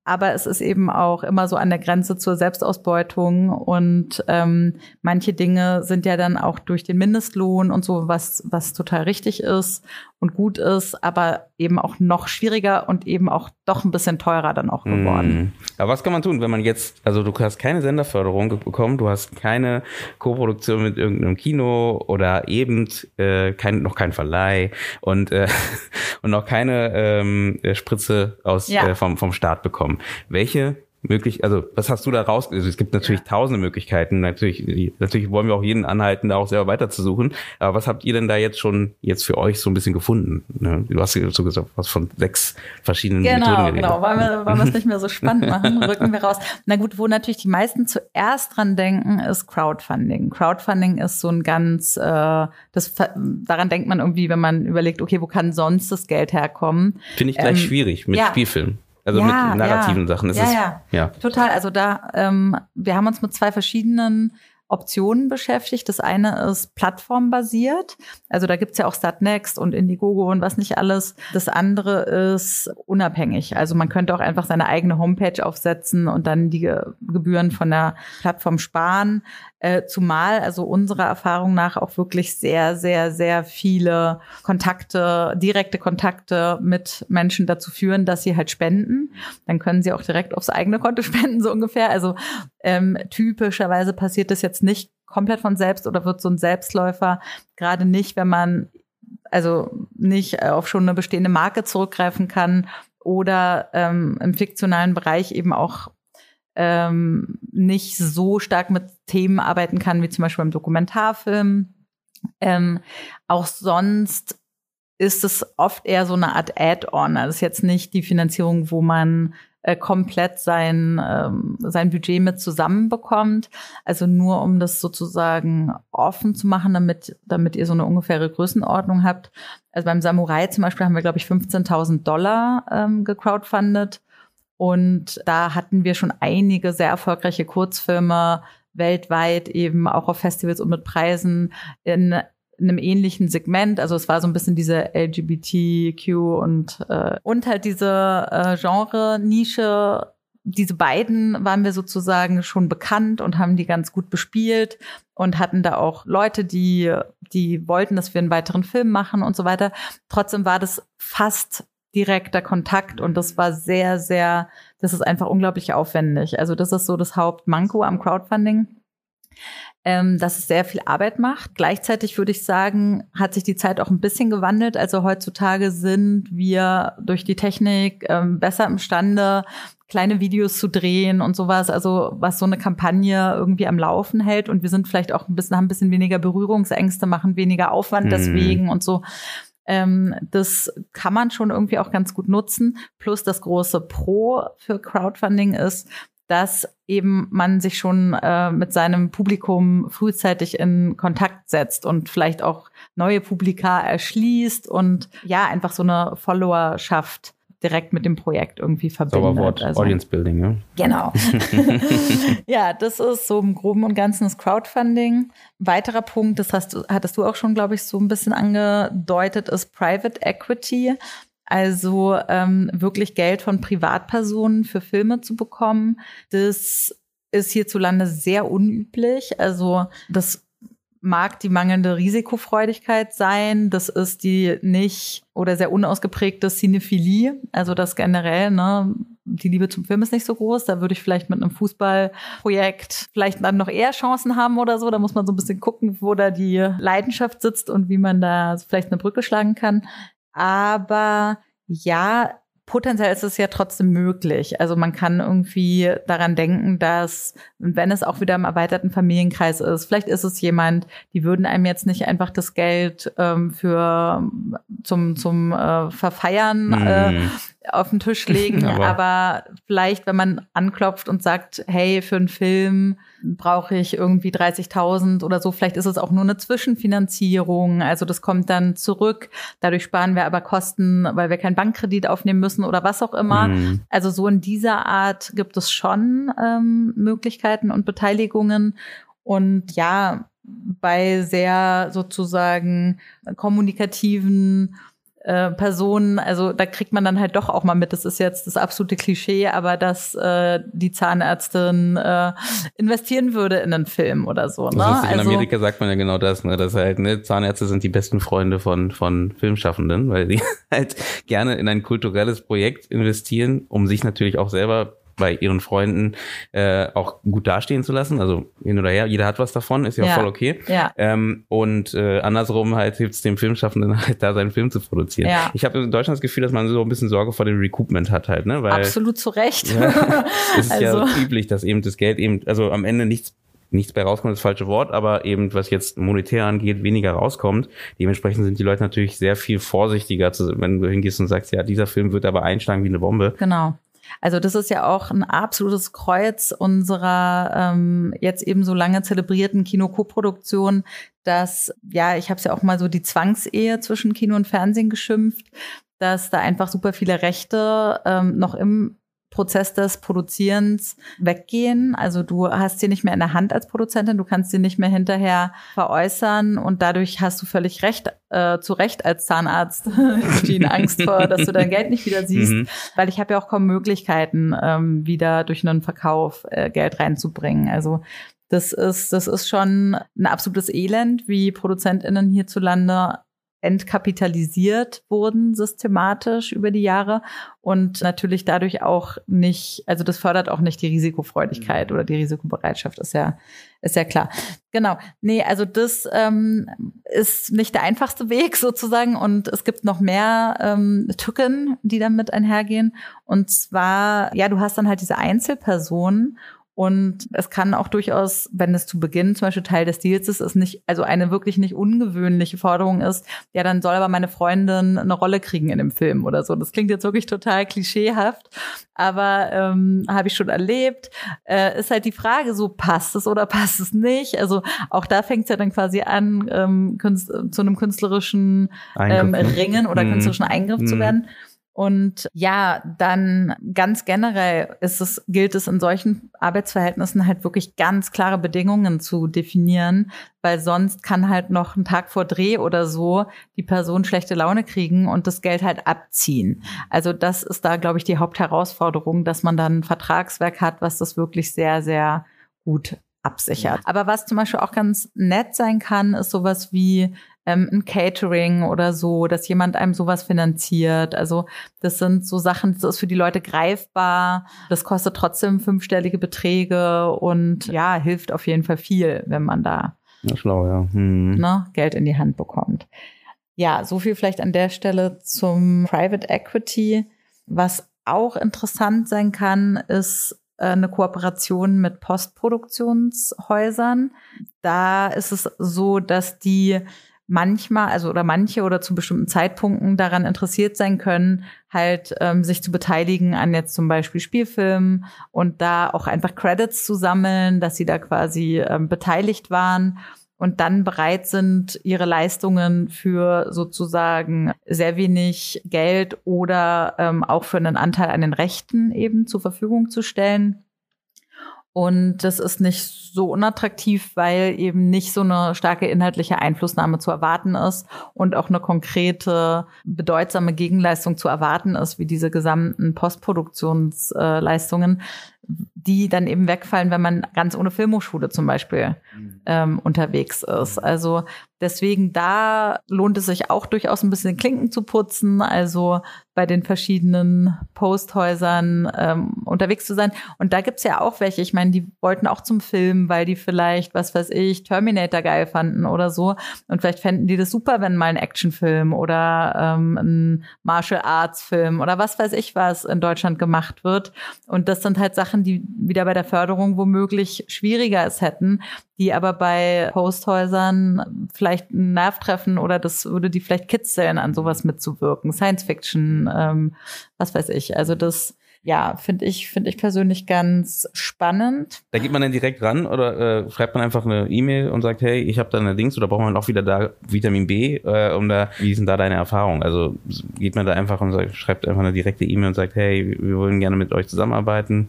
aber es ist eben auch immer so an der Grenze zur Selbstausbeutung und ähm, manche Dinge sind ja dann auch durch den Mindestlohn und so was was total richtig ist und gut ist, aber eben auch noch schwieriger und eben auch doch ein bisschen teurer dann auch geworden. Mm. Aber was kann man tun, wenn man jetzt, also du hast keine Senderförderung bekommen, du hast keine Co-Produktion mit irgendeinem Kino oder eben äh, kein, noch kein Verleih und, äh, und noch keine ähm, Spritze aus ja. äh, vom, vom Staat bekommen. Welche möglich, also was hast du da raus? Also es gibt natürlich ja. tausende Möglichkeiten. Natürlich, natürlich wollen wir auch jeden anhalten, da auch selber weiterzusuchen. Aber was habt ihr denn da jetzt schon jetzt für euch so ein bisschen gefunden? Ne? Du hast ja so gesagt, was von sechs verschiedenen genau, Methoden geredet. Genau, wollen wir, wollen wir es nicht mehr so spannend machen, rücken wir raus. Na gut, wo natürlich die meisten zuerst dran denken, ist Crowdfunding. Crowdfunding ist so ein ganz, äh, das daran denkt man irgendwie, wenn man überlegt, okay, wo kann sonst das Geld herkommen? Finde ich gleich ähm, schwierig mit ja. Spielfilmen. Also ja, mit narrativen ja. Sachen. Das ja, ist, ja, ja, total. Also da, ähm, wir haben uns mit zwei verschiedenen Optionen beschäftigt. Das eine ist plattformbasiert. Also da gibt's ja auch Startnext und Indiegogo und was nicht alles. Das andere ist unabhängig. Also man könnte auch einfach seine eigene Homepage aufsetzen und dann die Gebühren von der Plattform sparen. Äh, zumal also unserer Erfahrung nach auch wirklich sehr, sehr, sehr viele Kontakte, direkte Kontakte mit Menschen dazu führen, dass sie halt spenden. Dann können sie auch direkt aufs eigene Konto spenden, so ungefähr. Also ähm, typischerweise passiert das jetzt nicht komplett von selbst oder wird so ein Selbstläufer, gerade nicht, wenn man also nicht auf schon eine bestehende Marke zurückgreifen kann oder ähm, im fiktionalen Bereich eben auch ähm, nicht so stark mit Themen arbeiten kann, wie zum Beispiel beim Dokumentarfilm. Ähm, auch sonst ist es oft eher so eine Art Add-on. Also ist jetzt nicht die Finanzierung, wo man äh, komplett sein, ähm, sein Budget mit zusammenbekommt. Also nur um das sozusagen offen zu machen, damit, damit ihr so eine ungefähre Größenordnung habt. Also beim Samurai zum Beispiel haben wir, glaube ich, 15.000 Dollar ähm, gecrowdfundet. Und da hatten wir schon einige sehr erfolgreiche Kurzfilme weltweit eben auch auf Festivals und mit Preisen in, in einem ähnlichen Segment. Also es war so ein bisschen diese LGBTQ und äh, und halt diese äh, Genre-Nische diese beiden waren wir sozusagen schon bekannt und haben die ganz gut bespielt und hatten da auch Leute, die, die wollten, dass wir einen weiteren Film machen und so weiter. Trotzdem war das fast direkter Kontakt und das war sehr, sehr, das ist einfach unglaublich aufwendig. Also das ist so das Hauptmanko am Crowdfunding ähm, dass es sehr viel Arbeit macht. Gleichzeitig würde ich sagen, hat sich die Zeit auch ein bisschen gewandelt. Also heutzutage sind wir durch die Technik ähm, besser imstande, kleine Videos zu drehen und sowas, also was so eine Kampagne irgendwie am Laufen hält. Und wir sind vielleicht auch ein bisschen, haben ein bisschen weniger Berührungsängste, machen weniger Aufwand mhm. deswegen und so. Ähm, das kann man schon irgendwie auch ganz gut nutzen. Plus das große Pro für Crowdfunding ist, dass eben man sich schon äh, mit seinem Publikum frühzeitig in Kontakt setzt und vielleicht auch neue Publika erschließt und ja, einfach so eine Followerschaft direkt mit dem Projekt irgendwie verbindet. Sauberwort, also, Audience Building, ja. Genau. ja, das ist so im Groben und Ganzen das Crowdfunding. Weiterer Punkt, das hast hattest du auch schon, glaube ich, so ein bisschen angedeutet, ist Private Equity. Also ähm, wirklich Geld von Privatpersonen für Filme zu bekommen, das ist hierzulande sehr unüblich. Also das mag die mangelnde Risikofreudigkeit sein, das ist die nicht oder sehr unausgeprägte Cinephilie, also das generell, ne, die Liebe zum Film ist nicht so groß, da würde ich vielleicht mit einem Fußballprojekt vielleicht dann noch eher Chancen haben oder so, da muss man so ein bisschen gucken, wo da die Leidenschaft sitzt und wie man da vielleicht eine Brücke schlagen kann. Aber ja, potenziell ist es ja trotzdem möglich. Also man kann irgendwie daran denken, dass, wenn es auch wieder im erweiterten Familienkreis ist, vielleicht ist es jemand, die würden einem jetzt nicht einfach das Geld ähm, für zum, zum äh, Verfeiern äh, mhm auf den Tisch legen, aber, aber, vielleicht, wenn man anklopft und sagt, hey, für einen Film brauche ich irgendwie 30.000 oder so, vielleicht ist es auch nur eine Zwischenfinanzierung, also das kommt dann zurück, dadurch sparen wir aber Kosten, weil wir keinen Bankkredit aufnehmen müssen oder was auch immer. Mhm. Also so in dieser Art gibt es schon ähm, Möglichkeiten und Beteiligungen und ja, bei sehr sozusagen kommunikativen äh, Personen, also da kriegt man dann halt doch auch mal mit, das ist jetzt das absolute Klischee, aber dass äh, die Zahnärztin äh, investieren würde in einen Film oder so. Ne? Ist, in also, Amerika sagt man ja genau das, ne? dass halt ne, Zahnärzte sind die besten Freunde von, von Filmschaffenden, weil die halt gerne in ein kulturelles Projekt investieren, um sich natürlich auch selber bei ihren Freunden äh, auch gut dastehen zu lassen. Also hin oder her, jeder hat was davon, ist ja, ja. voll okay. Ja. Ähm, und äh, andersrum halt hilft es dem Filmschaffenden halt da seinen Film zu produzieren. Ja. Ich habe in Deutschland das Gefühl, dass man so ein bisschen Sorge vor dem Recoupment hat halt, ne? Weil, Absolut zu Recht. Ja, es ist also. ja üblich, dass eben das Geld eben, also am Ende nichts nichts bei rauskommt, das falsche Wort, aber eben was jetzt monetär angeht, weniger rauskommt. Dementsprechend sind die Leute natürlich sehr viel vorsichtiger, wenn du hingehst und sagst, ja, dieser Film wird aber einschlagen wie eine Bombe. Genau. Also das ist ja auch ein absolutes Kreuz unserer ähm, jetzt eben so lange zelebrierten Kinokoproduktion, dass, ja, ich habe es ja auch mal so die Zwangsehe zwischen Kino und Fernsehen geschimpft, dass da einfach super viele Rechte ähm, noch im Prozess des Produzierens weggehen. Also du hast sie nicht mehr in der Hand als Produzentin, du kannst sie nicht mehr hinterher veräußern und dadurch hast du völlig recht, äh, zu Recht als Zahnarzt Jean Angst vor, dass du dein Geld nicht wieder siehst, mhm. weil ich habe ja auch kaum Möglichkeiten, ähm, wieder durch einen Verkauf äh, Geld reinzubringen. Also das ist, das ist schon ein absolutes Elend, wie ProduzentInnen hierzulande entkapitalisiert wurden systematisch über die Jahre und natürlich dadurch auch nicht, also das fördert auch nicht die Risikofreudigkeit mhm. oder die Risikobereitschaft, ist ja, ist ja klar. Genau. Nee, also das ähm, ist nicht der einfachste Weg sozusagen und es gibt noch mehr ähm, Tücken, die damit einhergehen. Und zwar, ja, du hast dann halt diese Einzelpersonen und es kann auch durchaus, wenn es zu Beginn zum Beispiel Teil des Deals ist, ist nicht, also eine wirklich nicht ungewöhnliche Forderung ist, ja, dann soll aber meine Freundin eine Rolle kriegen in dem Film oder so. Das klingt jetzt wirklich total klischeehaft, aber ähm, habe ich schon erlebt. Äh, ist halt die Frage, so passt es oder passt es nicht? Also auch da fängt es ja dann quasi an, ähm, zu einem künstlerischen ähm, Ringen oder mhm. künstlerischen Eingriff mhm. zu werden. Und ja, dann ganz generell ist es, gilt es in solchen Arbeitsverhältnissen halt wirklich ganz klare Bedingungen zu definieren, weil sonst kann halt noch ein Tag vor Dreh oder so die Person schlechte Laune kriegen und das Geld halt abziehen. Also das ist da, glaube ich, die Hauptherausforderung, dass man dann ein Vertragswerk hat, was das wirklich sehr, sehr gut absichert. Aber was zum Beispiel auch ganz nett sein kann, ist sowas wie ähm, ein Catering oder so, dass jemand einem sowas finanziert. Also das sind so Sachen, das ist für die Leute greifbar. Das kostet trotzdem fünfstellige Beträge und ja, hilft auf jeden Fall viel, wenn man da ja, schlau, ja. Hm. Ne, Geld in die Hand bekommt. Ja, so viel vielleicht an der Stelle zum Private Equity. Was auch interessant sein kann, ist äh, eine Kooperation mit Postproduktionshäusern. Da ist es so, dass die manchmal, also oder manche oder zu bestimmten Zeitpunkten daran interessiert sein können, halt ähm, sich zu beteiligen an jetzt zum Beispiel Spielfilmen und da auch einfach Credits zu sammeln, dass sie da quasi ähm, beteiligt waren und dann bereit sind, ihre Leistungen für sozusagen sehr wenig Geld oder ähm, auch für einen Anteil an den Rechten eben zur Verfügung zu stellen. Und das ist nicht so unattraktiv, weil eben nicht so eine starke inhaltliche Einflussnahme zu erwarten ist und auch eine konkrete, bedeutsame Gegenleistung zu erwarten ist, wie diese gesamten Postproduktionsleistungen, die dann eben wegfallen, wenn man ganz ohne Filmhochschule zum Beispiel. Ähm, unterwegs ist. Mhm. Also deswegen da lohnt es sich auch durchaus ein bisschen Klinken zu putzen, also bei den verschiedenen Posthäusern ähm, unterwegs zu sein. Und da gibt's ja auch welche, ich meine, die wollten auch zum Film, weil die vielleicht, was weiß ich, Terminator geil fanden oder so. Und vielleicht fänden die das super, wenn mal ein Actionfilm oder ähm, ein Martial Arts Film oder was weiß ich was in Deutschland gemacht wird. Und das sind halt Sachen, die wieder bei der Förderung womöglich schwieriger es hätten, die aber bei Posthäusern vielleicht einen Nerv treffen oder das würde die vielleicht kitzeln, an sowas mitzuwirken. Science Fiction, ähm, was weiß ich. Also das ja, finde ich, finde ich persönlich ganz spannend. Da geht man dann direkt ran oder äh, schreibt man einfach eine E-Mail und sagt, hey, ich habe da eine Dings oder braucht man auch wieder da Vitamin B, äh, um da, wie sind da deine Erfahrungen? Also geht man da einfach und sagt, schreibt einfach eine direkte E-Mail und sagt, hey, wir wollen gerne mit euch zusammenarbeiten.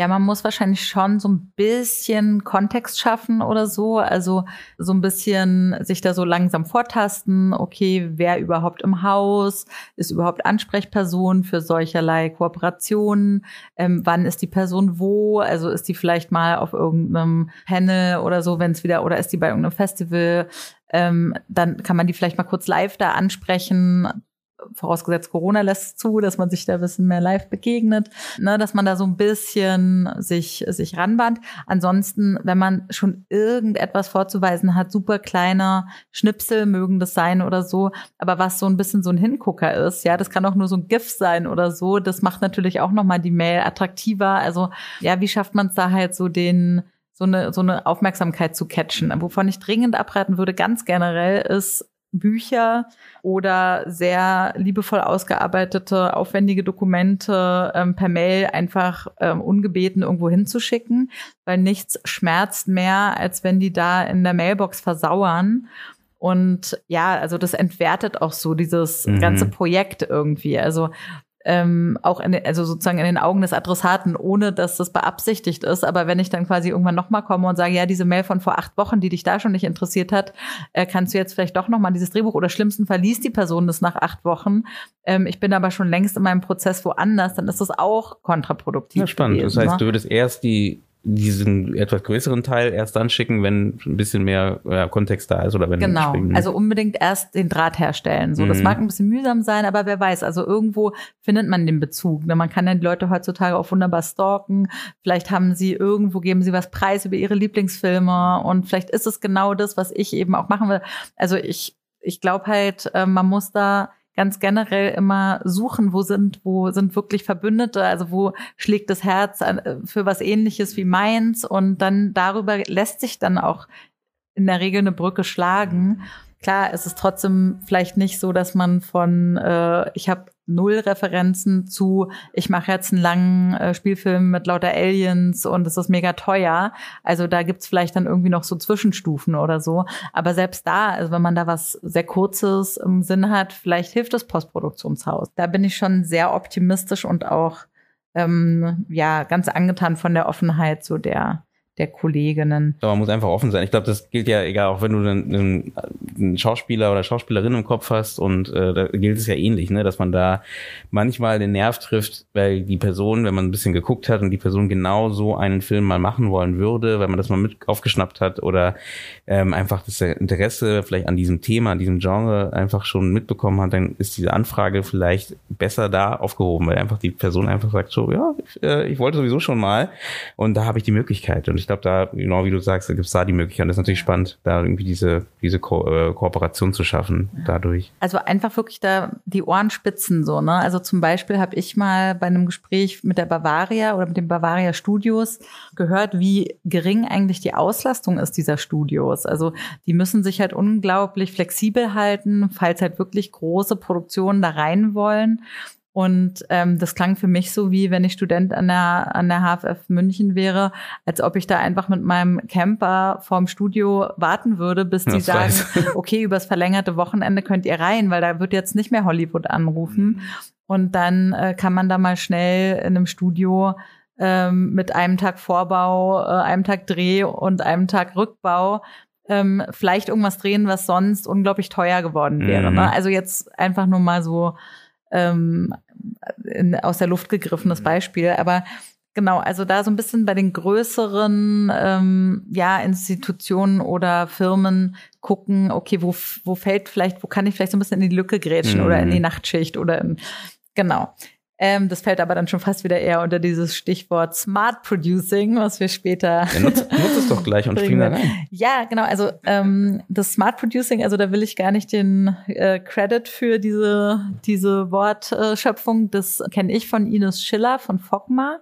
Ja, man muss wahrscheinlich schon so ein bisschen Kontext schaffen oder so. Also so ein bisschen sich da so langsam vortasten. Okay, wer überhaupt im Haus ist überhaupt Ansprechperson für solcherlei Kooperationen? Ähm, wann ist die Person wo? Also ist die vielleicht mal auf irgendeinem Panel oder so, wenn es wieder, oder ist die bei irgendeinem Festival? Ähm, dann kann man die vielleicht mal kurz live da ansprechen vorausgesetzt Corona lässt zu, dass man sich da ein bisschen mehr live begegnet, ne, dass man da so ein bisschen sich, sich ranband. Ansonsten, wenn man schon irgendetwas vorzuweisen hat, super kleiner Schnipsel mögen das sein oder so, aber was so ein bisschen so ein Hingucker ist, ja, das kann auch nur so ein GIF sein oder so, das macht natürlich auch nochmal die Mail attraktiver. Also, ja, wie schafft man es da halt so den, so eine, so eine Aufmerksamkeit zu catchen. Wovon ich dringend abraten würde, ganz generell, ist Bücher oder sehr liebevoll ausgearbeitete, aufwendige Dokumente ähm, per Mail einfach ähm, ungebeten irgendwo hinzuschicken, weil nichts schmerzt mehr, als wenn die da in der Mailbox versauern. Und ja, also das entwertet auch so dieses mhm. ganze Projekt irgendwie. Also ähm, auch in, also sozusagen in den Augen des Adressaten, ohne dass das beabsichtigt ist. Aber wenn ich dann quasi irgendwann nochmal komme und sage, ja, diese Mail von vor acht Wochen, die dich da schon nicht interessiert hat, äh, kannst du jetzt vielleicht doch nochmal dieses Drehbuch oder schlimmsten verliest die Person das nach acht Wochen. Ähm, ich bin aber schon längst in meinem Prozess woanders, dann ist das auch kontraproduktiv. Ja, spannend. Gewesen, das heißt, ne? du würdest erst die diesen etwas größeren Teil erst dann schicken, wenn ein bisschen mehr ja, Kontext da ist oder wenn genau. Also unbedingt erst den Draht herstellen. So, mhm. das mag ein bisschen mühsam sein, aber wer weiß. Also irgendwo findet man den Bezug. Ne? Man kann ja die Leute heutzutage auch wunderbar stalken. Vielleicht haben sie irgendwo geben sie was preis über ihre Lieblingsfilme und vielleicht ist es genau das, was ich eben auch machen will. Also ich ich glaube halt, äh, man muss da ganz generell immer suchen, wo sind, wo sind wirklich Verbündete, also wo schlägt das Herz für was ähnliches wie meins und dann darüber lässt sich dann auch in der Regel eine Brücke schlagen. Klar, es ist trotzdem vielleicht nicht so, dass man von, äh, ich habe null Referenzen zu, ich mache jetzt einen langen äh, Spielfilm mit lauter Aliens und es ist mega teuer. Also da gibt's vielleicht dann irgendwie noch so Zwischenstufen oder so. Aber selbst da, also wenn man da was sehr Kurzes im Sinn hat, vielleicht hilft das Postproduktionshaus. Da bin ich schon sehr optimistisch und auch ähm, ja ganz angetan von der Offenheit so der der Kolleginnen. Aber man muss einfach offen sein. Ich glaube, das gilt ja egal, auch wenn du einen, einen Schauspieler oder Schauspielerin im Kopf hast und äh, da gilt es ja ähnlich, ne, dass man da manchmal den Nerv trifft, weil die Person, wenn man ein bisschen geguckt hat und die Person genau so einen Film mal machen wollen würde, weil man das mal mit aufgeschnappt hat oder ähm, einfach das Interesse vielleicht an diesem Thema, an diesem Genre einfach schon mitbekommen hat, dann ist diese Anfrage vielleicht besser da aufgehoben, weil einfach die Person einfach sagt so, ja, ich, äh, ich wollte sowieso schon mal und da habe ich die Möglichkeit und ich glaube, da, genau wie du sagst, da gibt es da die Möglichkeit. Das ist natürlich spannend, da irgendwie diese, diese Ko äh, Kooperation zu schaffen dadurch. Also einfach wirklich da die Ohren spitzen so, ne? Also zum Beispiel habe ich mal bei einem Gespräch mit der Bavaria oder mit den Bavaria Studios gehört, wie gering eigentlich die Auslastung ist dieser Studios. Also die müssen sich halt unglaublich flexibel halten, falls halt wirklich große Produktionen da rein wollen. Und ähm, das klang für mich so, wie wenn ich Student an der, an der HFF München wäre, als ob ich da einfach mit meinem Camper vorm Studio warten würde, bis die sagen, okay, übers verlängerte Wochenende könnt ihr rein, weil da wird jetzt nicht mehr Hollywood anrufen. Mhm. Und dann äh, kann man da mal schnell in einem Studio ähm, mit einem Tag Vorbau, äh, einem Tag Dreh und einem Tag Rückbau ähm, vielleicht irgendwas drehen, was sonst unglaublich teuer geworden wäre. Ne? Mhm. Ne? Also jetzt einfach nur mal so ähm, in, aus der Luft gegriffenes mhm. Beispiel. Aber genau, also da so ein bisschen bei den größeren ähm, ja, Institutionen oder Firmen gucken, okay, wo, wo fällt vielleicht, wo kann ich vielleicht so ein bisschen in die Lücke grätschen mhm. oder in die mhm. Nachtschicht oder in, genau. Ähm, das fällt aber dann schon fast wieder eher unter dieses Stichwort Smart Producing, was wir später. Ja, nutzt, nutzt es doch gleich und spring da rein. Ja, genau. Also ähm, das Smart Producing, also da will ich gar nicht den äh, Credit für diese, diese Wortschöpfung. Das kenne ich von Ines Schiller von Fogma.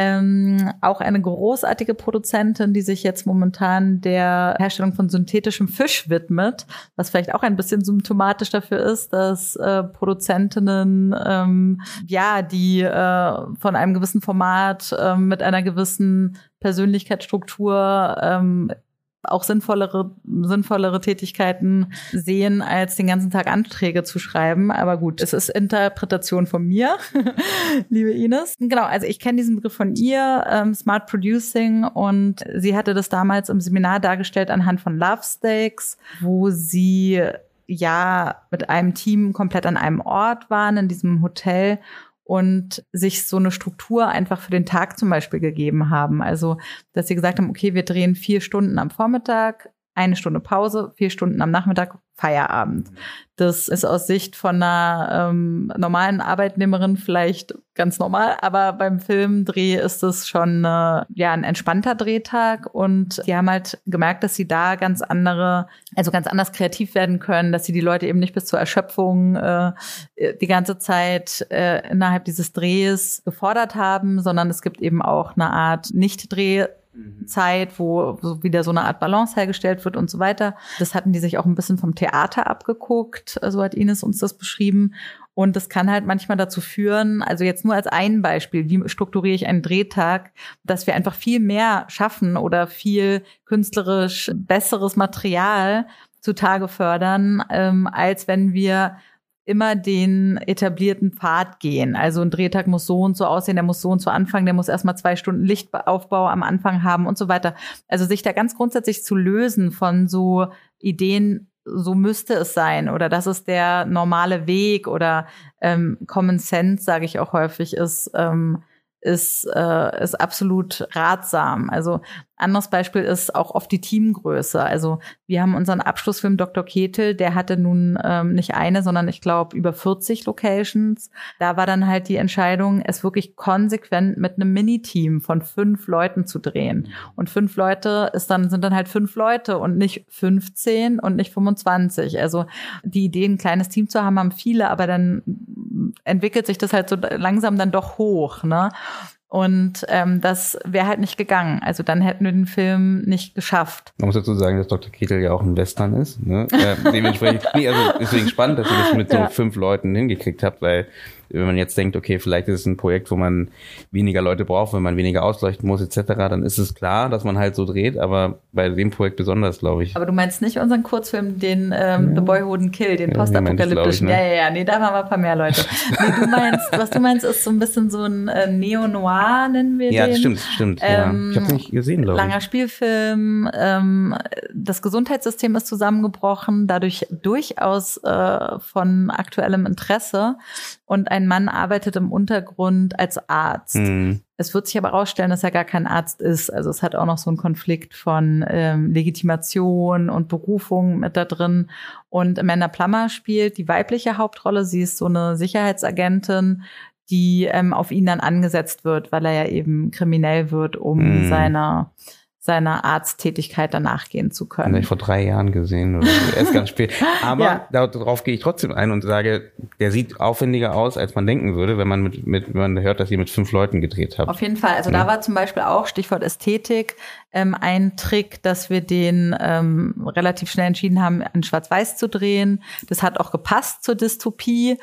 Ähm, auch eine großartige Produzentin, die sich jetzt momentan der Herstellung von synthetischem Fisch widmet, was vielleicht auch ein bisschen symptomatisch dafür ist, dass äh, Produzentinnen ähm, ja, die äh, von einem gewissen Format äh, mit einer gewissen Persönlichkeitsstruktur ähm, auch sinnvollere, sinnvollere Tätigkeiten sehen, als den ganzen Tag Anträge zu schreiben. Aber gut, es ist Interpretation von mir, liebe Ines. Genau, also ich kenne diesen Begriff von ihr, ähm, Smart Producing, und sie hatte das damals im Seminar dargestellt anhand von Love Steaks, wo sie ja mit einem Team komplett an einem Ort waren, in diesem Hotel und sich so eine Struktur einfach für den Tag zum Beispiel gegeben haben. Also, dass sie gesagt haben, okay, wir drehen vier Stunden am Vormittag, eine Stunde Pause, vier Stunden am Nachmittag, Feierabend. Das ist aus Sicht von einer ähm, normalen Arbeitnehmerin vielleicht ganz normal, aber beim Filmdreh ist es schon äh, ja ein entspannter Drehtag und die haben halt gemerkt, dass sie da ganz andere, also ganz anders kreativ werden können, dass sie die Leute eben nicht bis zur Erschöpfung äh, die ganze Zeit äh, innerhalb dieses Drehs gefordert haben, sondern es gibt eben auch eine Art Nicht-Dreh Zeit, wo so wieder so eine Art Balance hergestellt wird und so weiter. Das hatten die sich auch ein bisschen vom Theater abgeguckt, so hat Ines uns das beschrieben. Und das kann halt manchmal dazu führen, also jetzt nur als ein Beispiel, wie strukturiere ich einen Drehtag, dass wir einfach viel mehr schaffen oder viel künstlerisch besseres Material zutage fördern, ähm, als wenn wir immer den etablierten Pfad gehen. Also ein Drehtag muss so und so aussehen, der muss so und so anfangen, der muss erstmal zwei Stunden Lichtaufbau am Anfang haben und so weiter. Also sich da ganz grundsätzlich zu lösen von so Ideen, so müsste es sein oder das ist der normale Weg oder ähm, Common Sense, sage ich auch häufig, ist ähm, ist, äh, ist absolut ratsam. Also anderes Beispiel ist auch oft die Teamgröße. Also wir haben unseren Abschlussfilm Dr. Ketel, der hatte nun ähm, nicht eine, sondern ich glaube über 40 Locations. Da war dann halt die Entscheidung, es wirklich konsequent mit einem Mini-Team von fünf Leuten zu drehen. Und fünf Leute ist dann, sind dann halt fünf Leute und nicht 15 und nicht 25. Also die Idee, ein kleines Team zu haben, haben viele, aber dann entwickelt sich das halt so langsam dann doch hoch. Ne? Und ähm, das wäre halt nicht gegangen. Also dann hätten wir den Film nicht geschafft. Man muss dazu sagen, dass Dr. Kittel ja auch ein Western ist. Ne? äh, dementsprechend, nee, also deswegen spannend, dass ihr das mit ja. so fünf Leuten hingekriegt habt, weil wenn man jetzt denkt, okay, vielleicht ist es ein Projekt, wo man weniger Leute braucht, wenn man weniger ausleuchten muss, etc., dann ist es klar, dass man halt so dreht, aber bei dem Projekt besonders, glaube ich. Aber du meinst nicht unseren Kurzfilm, den ähm, ja. The Boy Who Kill, den ja, postapokalyptischen. Ne? Ja, ja, ja, nee, da waren wir ein paar mehr Leute. nee, du meinst, was du meinst, ist so ein bisschen so ein äh, Neo-Noir, nennen wir ja, den. Ja, stimmt, stimmt. Ähm, ja. Ich habe nicht gesehen, glaube ich. Langer Spielfilm, ähm, das Gesundheitssystem ist zusammengebrochen, dadurch durchaus äh, von aktuellem Interesse und ein Mann arbeitet im Untergrund als Arzt. Mhm. Es wird sich aber herausstellen, dass er gar kein Arzt ist. Also es hat auch noch so einen Konflikt von ähm, Legitimation und Berufung mit da drin. Und Amanda Plummer spielt die weibliche Hauptrolle. Sie ist so eine Sicherheitsagentin, die ähm, auf ihn dann angesetzt wird, weil er ja eben kriminell wird, um mhm. seiner seiner Arzttätigkeit danach gehen zu können. Habe ich vor drei Jahren gesehen oder erst ganz spät. Aber ja. darauf gehe ich trotzdem ein und sage, der sieht aufwendiger aus, als man denken würde, wenn man mit, mit wenn man hört, dass ihr mit fünf Leuten gedreht habt. Auf jeden Fall. Also ja. da war zum Beispiel auch Stichwort Ästhetik ähm, ein Trick, dass wir den ähm, relativ schnell entschieden haben, in Schwarz-Weiß zu drehen. Das hat auch gepasst zur Dystopie.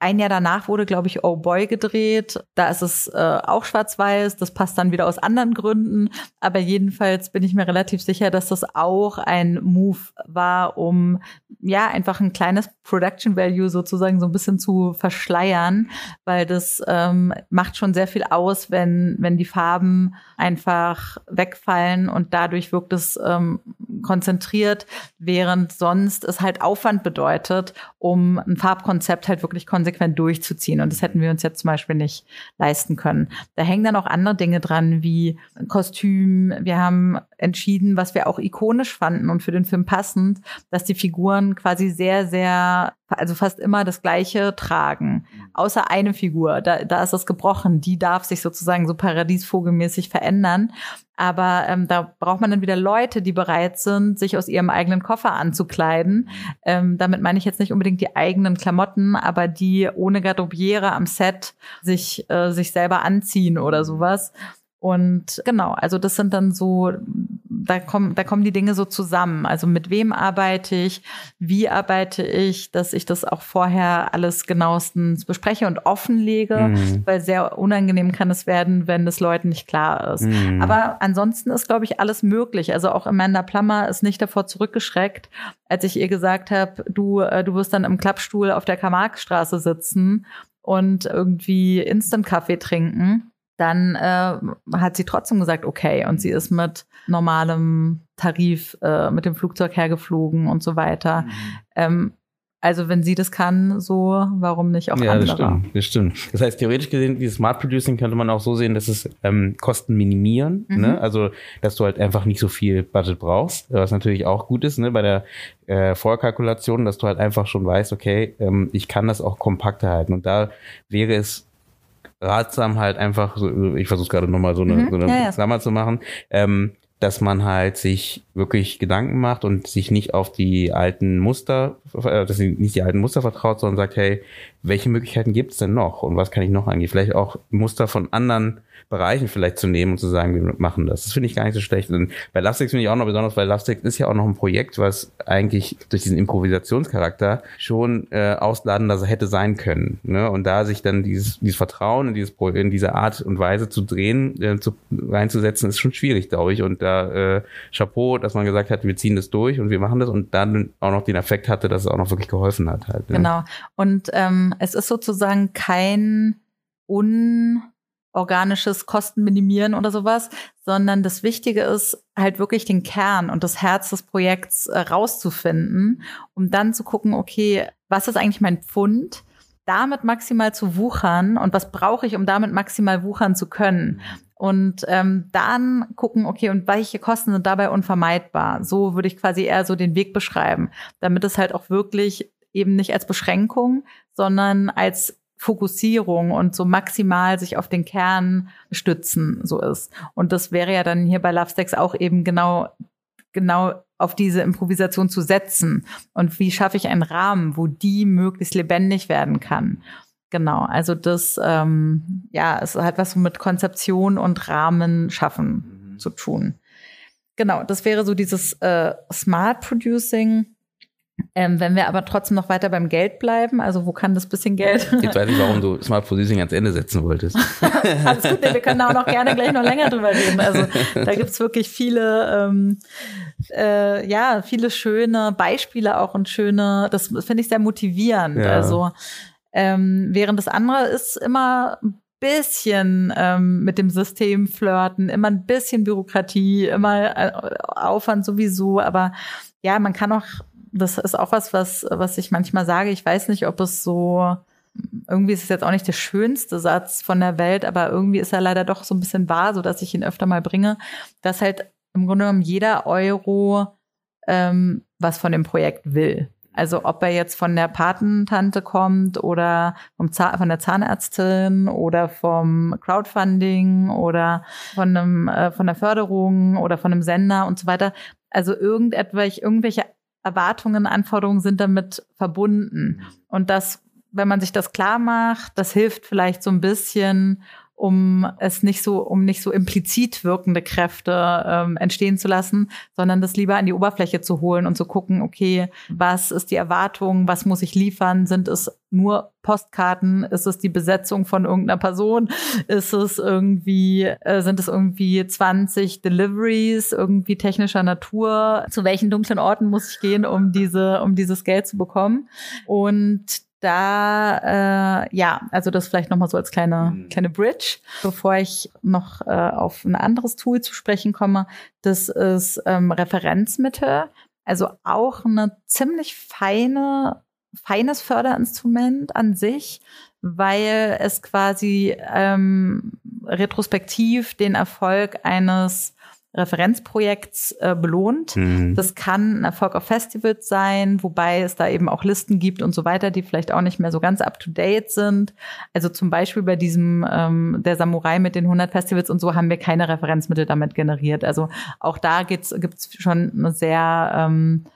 Ein Jahr danach wurde, glaube ich, Oh Boy gedreht. Da ist es äh, auch schwarz-weiß. Das passt dann wieder aus anderen Gründen. Aber jedenfalls bin ich mir relativ sicher, dass das auch ein Move war, um ja einfach ein kleines Production Value sozusagen so ein bisschen zu verschleiern, weil das ähm, macht schon sehr viel aus, wenn wenn die Farben einfach wegfallen und dadurch wirkt es ähm, konzentriert, während sonst es halt Aufwand bedeutet, um ein Farbkonzept halt wirklich konsequent durchzuziehen. Und das hätten wir uns jetzt zum Beispiel nicht leisten können. Da hängen dann auch andere Dinge dran, wie Kostüm. Wir haben entschieden, was wir auch ikonisch fanden und für den Film passend, dass die Figuren quasi sehr, sehr also fast immer das Gleiche tragen. Außer eine Figur, da, da ist es gebrochen. Die darf sich sozusagen so paradiesvogelmäßig verändern. Aber ähm, da braucht man dann wieder Leute, die bereit sind, sich aus ihrem eigenen Koffer anzukleiden. Ähm, damit meine ich jetzt nicht unbedingt die eigenen Klamotten, aber die ohne Garderobiere am Set sich, äh, sich selber anziehen oder sowas. Und genau, also das sind dann so, da kommen, da kommen die Dinge so zusammen. Also mit wem arbeite ich, wie arbeite ich, dass ich das auch vorher alles genauestens bespreche und offenlege, mhm. weil sehr unangenehm kann es werden, wenn es Leuten nicht klar ist. Mhm. Aber ansonsten ist, glaube ich, alles möglich. Also auch Amanda Plummer ist nicht davor zurückgeschreckt, als ich ihr gesagt habe, du, äh, du wirst dann im Klappstuhl auf der Karl-Marx-Straße sitzen und irgendwie Instant-Kaffee trinken dann äh, hat sie trotzdem gesagt, okay. Und sie ist mit normalem Tarif äh, mit dem Flugzeug hergeflogen und so weiter. Mhm. Ähm, also wenn sie das kann, so warum nicht auch ja, andere? Ja, das stimmt, das stimmt. Das heißt, theoretisch gesehen, dieses Smart Producing könnte man auch so sehen, dass es ähm, Kosten minimieren. Mhm. Ne? Also, dass du halt einfach nicht so viel Budget brauchst, was natürlich auch gut ist ne? bei der äh, Vorkalkulation, dass du halt einfach schon weißt, okay, ähm, ich kann das auch kompakter halten. Und da wäre es ratsam halt einfach, so, ich versuche gerade nochmal so eine, mhm, so eine ja, ja. Klammer zu machen, ähm, dass man halt sich wirklich Gedanken macht und sich nicht auf die alten Muster, äh, dass sie nicht die alten Muster vertraut, sondern sagt, hey, welche Möglichkeiten gibt's denn noch und was kann ich noch angehen? Vielleicht auch Muster von anderen Bereichen vielleicht zu nehmen und zu sagen, wir machen das. Das finde ich gar nicht so schlecht. Und bei Lovesticks finde ich auch noch besonders, weil Lovesticks ist ja auch noch ein Projekt, was eigentlich durch diesen Improvisationscharakter schon äh, ausladender hätte sein können. Ne? Und da sich dann dieses, dieses Vertrauen in, dieses, in diese Art und Weise zu drehen, äh, zu, reinzusetzen, ist schon schwierig, glaube ich. Und da äh, Chapeau, dass man gesagt hat, wir ziehen das durch und wir machen das und dann auch noch den Effekt hatte, dass es auch noch wirklich geholfen hat. Halt, ne? Genau. Und ähm, es ist sozusagen kein un organisches Kosten minimieren oder sowas, sondern das Wichtige ist halt wirklich den Kern und das Herz des Projekts äh, rauszufinden, um dann zu gucken, okay, was ist eigentlich mein Pfund? damit maximal zu wuchern und was brauche ich, um damit maximal wuchern zu können. Und ähm, dann gucken, okay, und welche Kosten sind dabei unvermeidbar? So würde ich quasi eher so den Weg beschreiben, damit es halt auch wirklich eben nicht als Beschränkung, sondern als Fokussierung und so maximal sich auf den Kern stützen so ist. Und das wäre ja dann hier bei Love Stacks auch eben genau genau auf diese Improvisation zu setzen und wie schaffe ich einen Rahmen, wo die möglichst lebendig werden kann. Genau, also das, ähm, ja, es hat was mit Konzeption und Rahmen schaffen mhm. zu tun. Genau, das wäre so dieses äh, Smart Producing. Ähm, wenn wir aber trotzdem noch weiter beim Geld bleiben, also wo kann das bisschen Geld? Jetzt weiß ich, warum du Smart Producing ans Ende setzen wolltest. Alles gut, wir können auch noch gerne gleich noch länger drüber reden. Also da gibt's wirklich viele, ähm, äh, ja, viele schöne Beispiele auch und schöne, das finde ich sehr motivierend. Ja. Also ähm, während das andere ist immer bisschen ähm, mit dem System flirten, immer ein bisschen Bürokratie, immer äh, Aufwand sowieso, aber ja, man kann auch das ist auch was, was, was ich manchmal sage. Ich weiß nicht, ob es so, irgendwie ist es jetzt auch nicht der schönste Satz von der Welt, aber irgendwie ist er leider doch so ein bisschen wahr, so dass ich ihn öfter mal bringe, dass halt im Grunde genommen jeder Euro ähm, was von dem Projekt will. Also ob er jetzt von der Patentante kommt oder vom Zahn, von der Zahnärztin oder vom Crowdfunding oder von einem äh, von der Förderung oder von einem Sender und so weiter. Also irgendetwas, irgendwelche Erwartungen, Anforderungen sind damit verbunden. Und das, wenn man sich das klar macht, das hilft vielleicht so ein bisschen, um es nicht so, um nicht so implizit wirkende Kräfte ähm, entstehen zu lassen, sondern das lieber an die Oberfläche zu holen und zu gucken, okay, was ist die Erwartung, was muss ich liefern? Sind es nur Postkarten? Ist es die Besetzung von irgendeiner Person? Ist es irgendwie, äh, sind es irgendwie 20 Deliveries irgendwie technischer Natur? Zu welchen dunklen Orten muss ich gehen, um diese, um dieses Geld zu bekommen? Und da, äh, ja, also das vielleicht nochmal so als kleine, mhm. kleine Bridge, bevor ich noch äh, auf ein anderes Tool zu sprechen komme. Das ist ähm, Referenzmittel, also auch eine ziemlich feine, feines Förderinstrument an sich, weil es quasi ähm, retrospektiv den Erfolg eines Referenzprojekts äh, belohnt. Mhm. Das kann ein Erfolg auf Festivals sein, wobei es da eben auch Listen gibt und so weiter, die vielleicht auch nicht mehr so ganz up-to-date sind. Also zum Beispiel bei diesem ähm, der Samurai mit den 100 Festivals und so haben wir keine Referenzmittel damit generiert. Also auch da gibt's gibt's schon eine sehr ähm,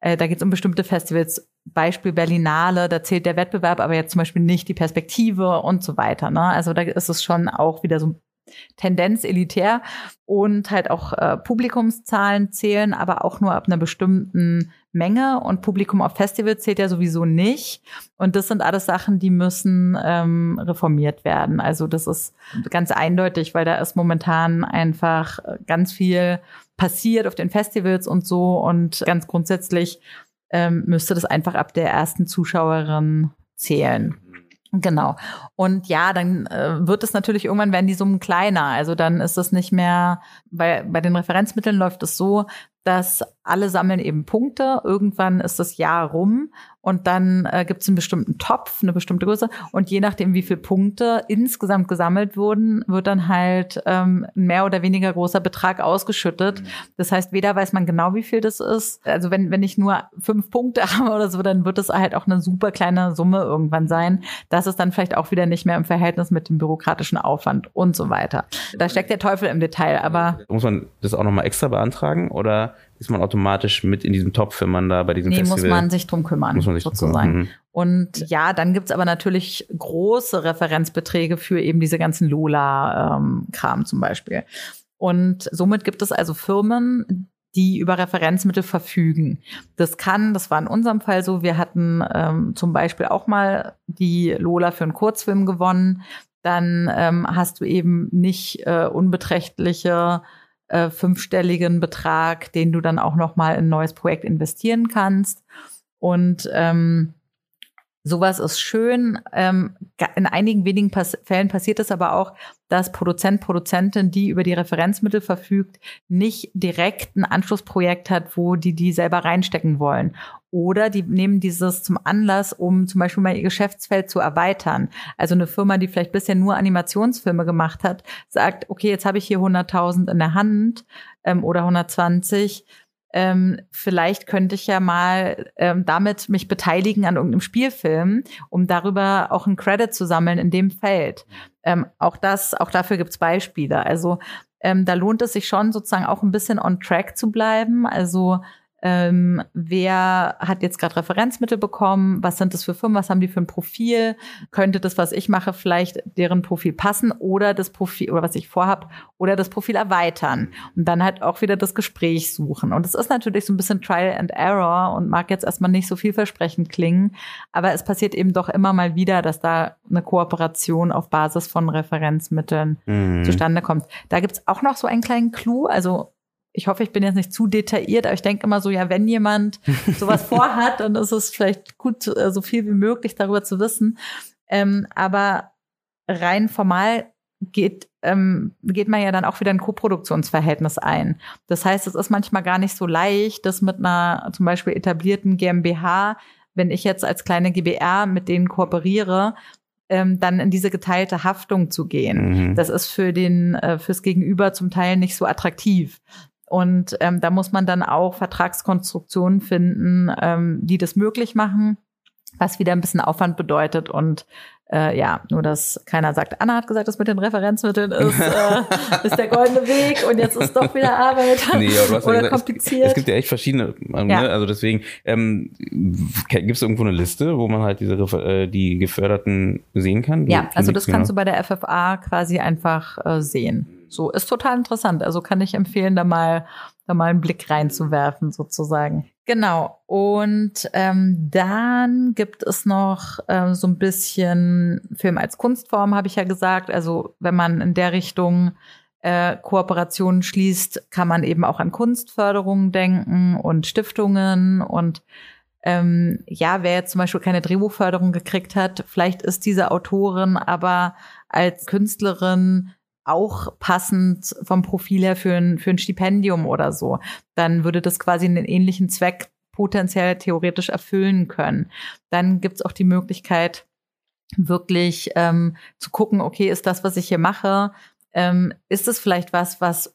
äh, da geht's um bestimmte Festivals, Beispiel Berlinale, da zählt der Wettbewerb, aber jetzt zum Beispiel nicht die Perspektive und so weiter. Ne? Also da ist es schon auch wieder so Tendenz elitär und halt auch äh, Publikumszahlen zählen, aber auch nur ab einer bestimmten Menge und Publikum auf Festivals zählt ja sowieso nicht. Und das sind alles Sachen, die müssen ähm, reformiert werden. Also das ist ganz eindeutig, weil da ist momentan einfach ganz viel passiert auf den Festivals und so und ganz grundsätzlich ähm, müsste das einfach ab der ersten Zuschauerin zählen. Genau. Und ja, dann äh, wird es natürlich irgendwann werden die Summen kleiner. Also dann ist es nicht mehr, bei, bei den Referenzmitteln läuft es so, dass alle sammeln eben Punkte. Irgendwann ist das Jahr rum und dann äh, gibt es einen bestimmten Topf, eine bestimmte Größe. Und je nachdem, wie viele Punkte insgesamt gesammelt wurden, wird dann halt ähm, ein mehr oder weniger großer Betrag ausgeschüttet. Mhm. Das heißt, weder weiß man genau, wie viel das ist. Also wenn, wenn ich nur fünf Punkte habe oder so, dann wird es halt auch eine super kleine Summe irgendwann sein. Das ist dann vielleicht auch wieder nicht mehr im Verhältnis mit dem bürokratischen Aufwand und so weiter. Da steckt der Teufel im Detail, aber. Muss man das auch nochmal extra beantragen oder ist man automatisch mit in diesem Topf, wenn man da bei diesem nee, Festival... muss man sich drum kümmern, muss man sich sozusagen. Drum kümmern. Und ja, dann gibt's aber natürlich große Referenzbeträge für eben diese ganzen Lola-Kram ähm, zum Beispiel. Und somit gibt es also Firmen, die über Referenzmittel verfügen. Das kann, das war in unserem Fall so, wir hatten ähm, zum Beispiel auch mal die Lola für einen Kurzfilm gewonnen. Dann ähm, hast du eben nicht äh, unbeträchtliche äh, fünfstelligen Betrag, den du dann auch noch mal in ein neues Projekt investieren kannst. Und ähm, Sowas ist schön. Ähm, in einigen wenigen Fällen passiert es aber auch, dass Produzent, Produzentin, die über die Referenzmittel verfügt, nicht direkt ein Anschlussprojekt hat, wo die die selber reinstecken wollen. Oder die nehmen dieses zum Anlass, um zum Beispiel mal ihr Geschäftsfeld zu erweitern. Also eine Firma, die vielleicht bisher nur Animationsfilme gemacht hat, sagt, okay, jetzt habe ich hier 100.000 in der Hand ähm, oder 120 ähm, vielleicht könnte ich ja mal ähm, damit mich beteiligen an irgendeinem Spielfilm, um darüber auch einen Credit zu sammeln in dem Feld. Ähm, auch das, auch dafür gibt's Beispiele. Also ähm, da lohnt es sich schon sozusagen auch ein bisschen on track zu bleiben. Also ähm, wer hat jetzt gerade Referenzmittel bekommen, was sind das für Firmen, was haben die für ein Profil, könnte das, was ich mache, vielleicht deren Profil passen oder das Profil, oder was ich vorhab, oder das Profil erweitern und dann halt auch wieder das Gespräch suchen. Und es ist natürlich so ein bisschen Trial and Error und mag jetzt erstmal nicht so vielversprechend klingen, aber es passiert eben doch immer mal wieder, dass da eine Kooperation auf Basis von Referenzmitteln mhm. zustande kommt. Da gibt's auch noch so einen kleinen Clou, also ich hoffe, ich bin jetzt nicht zu detailliert, aber ich denke immer so, ja, wenn jemand sowas vorhat, dann ist es vielleicht gut, äh, so viel wie möglich darüber zu wissen. Ähm, aber rein formal geht, ähm, geht man ja dann auch wieder ein Koproduktionsverhältnis ein. Das heißt, es ist manchmal gar nicht so leicht, das mit einer zum Beispiel etablierten GmbH, wenn ich jetzt als kleine GBR mit denen kooperiere, ähm, dann in diese geteilte Haftung zu gehen. Mhm. Das ist für den äh, fürs Gegenüber zum Teil nicht so attraktiv. Und ähm, da muss man dann auch Vertragskonstruktionen finden, ähm, die das möglich machen, was wieder ein bisschen Aufwand bedeutet und äh, ja, nur dass keiner sagt, Anna hat gesagt, das mit den Referenzmitteln ist, äh, ist der goldene Weg und jetzt ist doch wieder Arbeit nee, du oder gesagt, kompliziert. Es, es, gibt ja echt verschiedene, ähm, ja. Ne? also deswegen ähm, gibt es irgendwo eine Liste, wo man halt diese äh, die geförderten sehen kann? Ja, also das genau. kannst du bei der FFA quasi einfach äh, sehen. So ist total interessant. Also kann ich empfehlen, da mal da mal einen Blick reinzuwerfen sozusagen. Genau. Und ähm, dann gibt es noch ähm, so ein bisschen Film als Kunstform, habe ich ja gesagt. Also wenn man in der Richtung äh, Kooperationen schließt, kann man eben auch an Kunstförderungen denken und Stiftungen und ähm, ja, wer jetzt zum Beispiel keine Drehbuchförderung gekriegt hat, vielleicht ist diese Autorin aber als Künstlerin auch passend vom Profil her für ein, für ein Stipendium oder so. Dann würde das quasi einen ähnlichen Zweck potenziell theoretisch erfüllen können. Dann gibt's auch die Möglichkeit, wirklich ähm, zu gucken, okay, ist das, was ich hier mache, ähm, ist es vielleicht was, was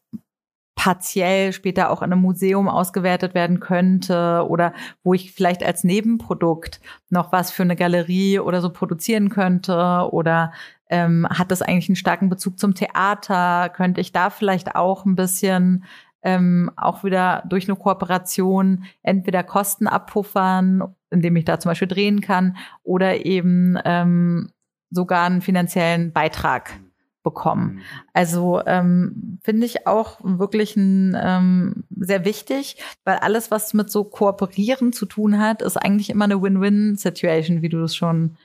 partiell später auch in einem Museum ausgewertet werden könnte oder wo ich vielleicht als Nebenprodukt noch was für eine Galerie oder so produzieren könnte oder ähm, hat das eigentlich einen starken Bezug zum Theater? Könnte ich da vielleicht auch ein bisschen ähm, auch wieder durch eine Kooperation entweder Kosten abpuffern, indem ich da zum Beispiel drehen kann, oder eben ähm, sogar einen finanziellen Beitrag bekommen. Mhm. Also ähm, finde ich auch wirklich ein, ähm, sehr wichtig, weil alles, was mit so Kooperieren zu tun hat, ist eigentlich immer eine Win-Win-Situation, wie du es schon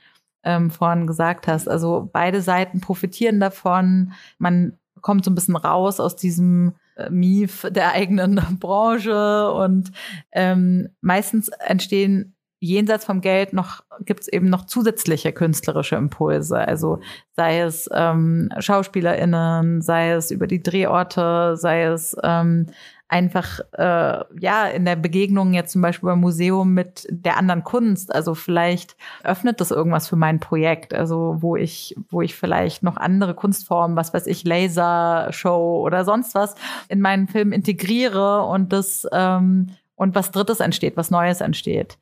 ähm, vorhin gesagt hast. Also beide Seiten profitieren davon. Man kommt so ein bisschen raus aus diesem äh, Mief der eigenen Branche und ähm, meistens entstehen jenseits vom Geld noch gibt es eben noch zusätzliche künstlerische Impulse. Also sei es ähm, SchauspielerInnen, sei es über die Drehorte, sei es ähm, einfach äh, ja in der Begegnung jetzt zum Beispiel beim Museum mit der anderen Kunst. Also vielleicht öffnet das irgendwas für mein Projekt. Also wo ich, wo ich vielleicht noch andere Kunstformen, was weiß ich, Lasershow oder sonst was in meinen Film integriere und das ähm, und was Drittes entsteht, was Neues entsteht.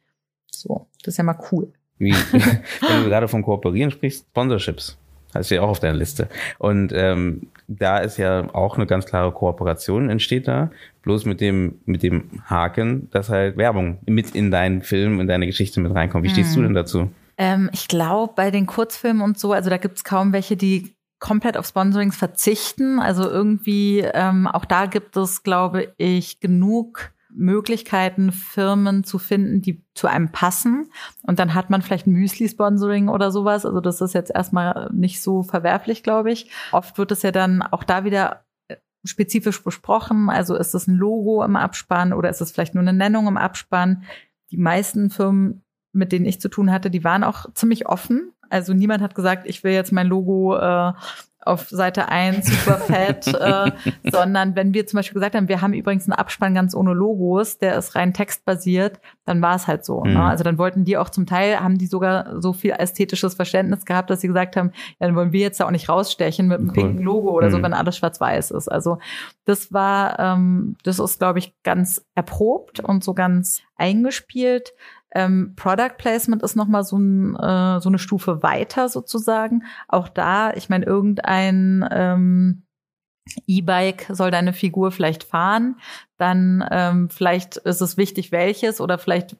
So, das ist ja mal cool. Wie, wenn du gerade von Kooperieren sprichst, Sponsorships. Du ja auch auf deiner Liste. Und ähm, da ist ja auch eine ganz klare Kooperation entsteht da, bloß mit dem mit dem Haken, dass halt Werbung mit in deinen Film, in deine Geschichte mit reinkommt. Wie stehst hm. du denn dazu? Ähm, ich glaube, bei den Kurzfilmen und so, also da gibt es kaum welche, die komplett auf Sponsorings verzichten. Also irgendwie, ähm, auch da gibt es, glaube ich, genug Möglichkeiten, Firmen zu finden, die zu einem passen. Und dann hat man vielleicht Müsli-Sponsoring oder sowas. Also das ist jetzt erstmal nicht so verwerflich, glaube ich. Oft wird es ja dann auch da wieder äh, spezifisch besprochen. Also ist es ein Logo im Abspann oder ist es vielleicht nur eine Nennung im Abspann? Die meisten Firmen, mit denen ich zu tun hatte, die waren auch ziemlich offen. Also niemand hat gesagt, ich will jetzt mein Logo äh, auf Seite 1 super fett, äh, sondern wenn wir zum Beispiel gesagt haben, wir haben übrigens einen Abspann ganz ohne Logos, der ist rein textbasiert, dann war es halt so. Ne? Mhm. Ne? Also dann wollten die auch zum Teil, haben die sogar so viel ästhetisches Verständnis gehabt, dass sie gesagt haben, ja, dann wollen wir jetzt da auch nicht rausstechen mit einem cool. pinken Logo oder mhm. so, wenn alles schwarz-weiß ist. Also das war, ähm, das ist, glaube ich, ganz erprobt und so ganz eingespielt. Ähm, Product Placement ist nochmal so, ein, äh, so eine Stufe weiter sozusagen. Auch da, ich meine, irgendein ähm, E-Bike soll deine Figur vielleicht fahren, dann ähm, vielleicht ist es wichtig, welches oder vielleicht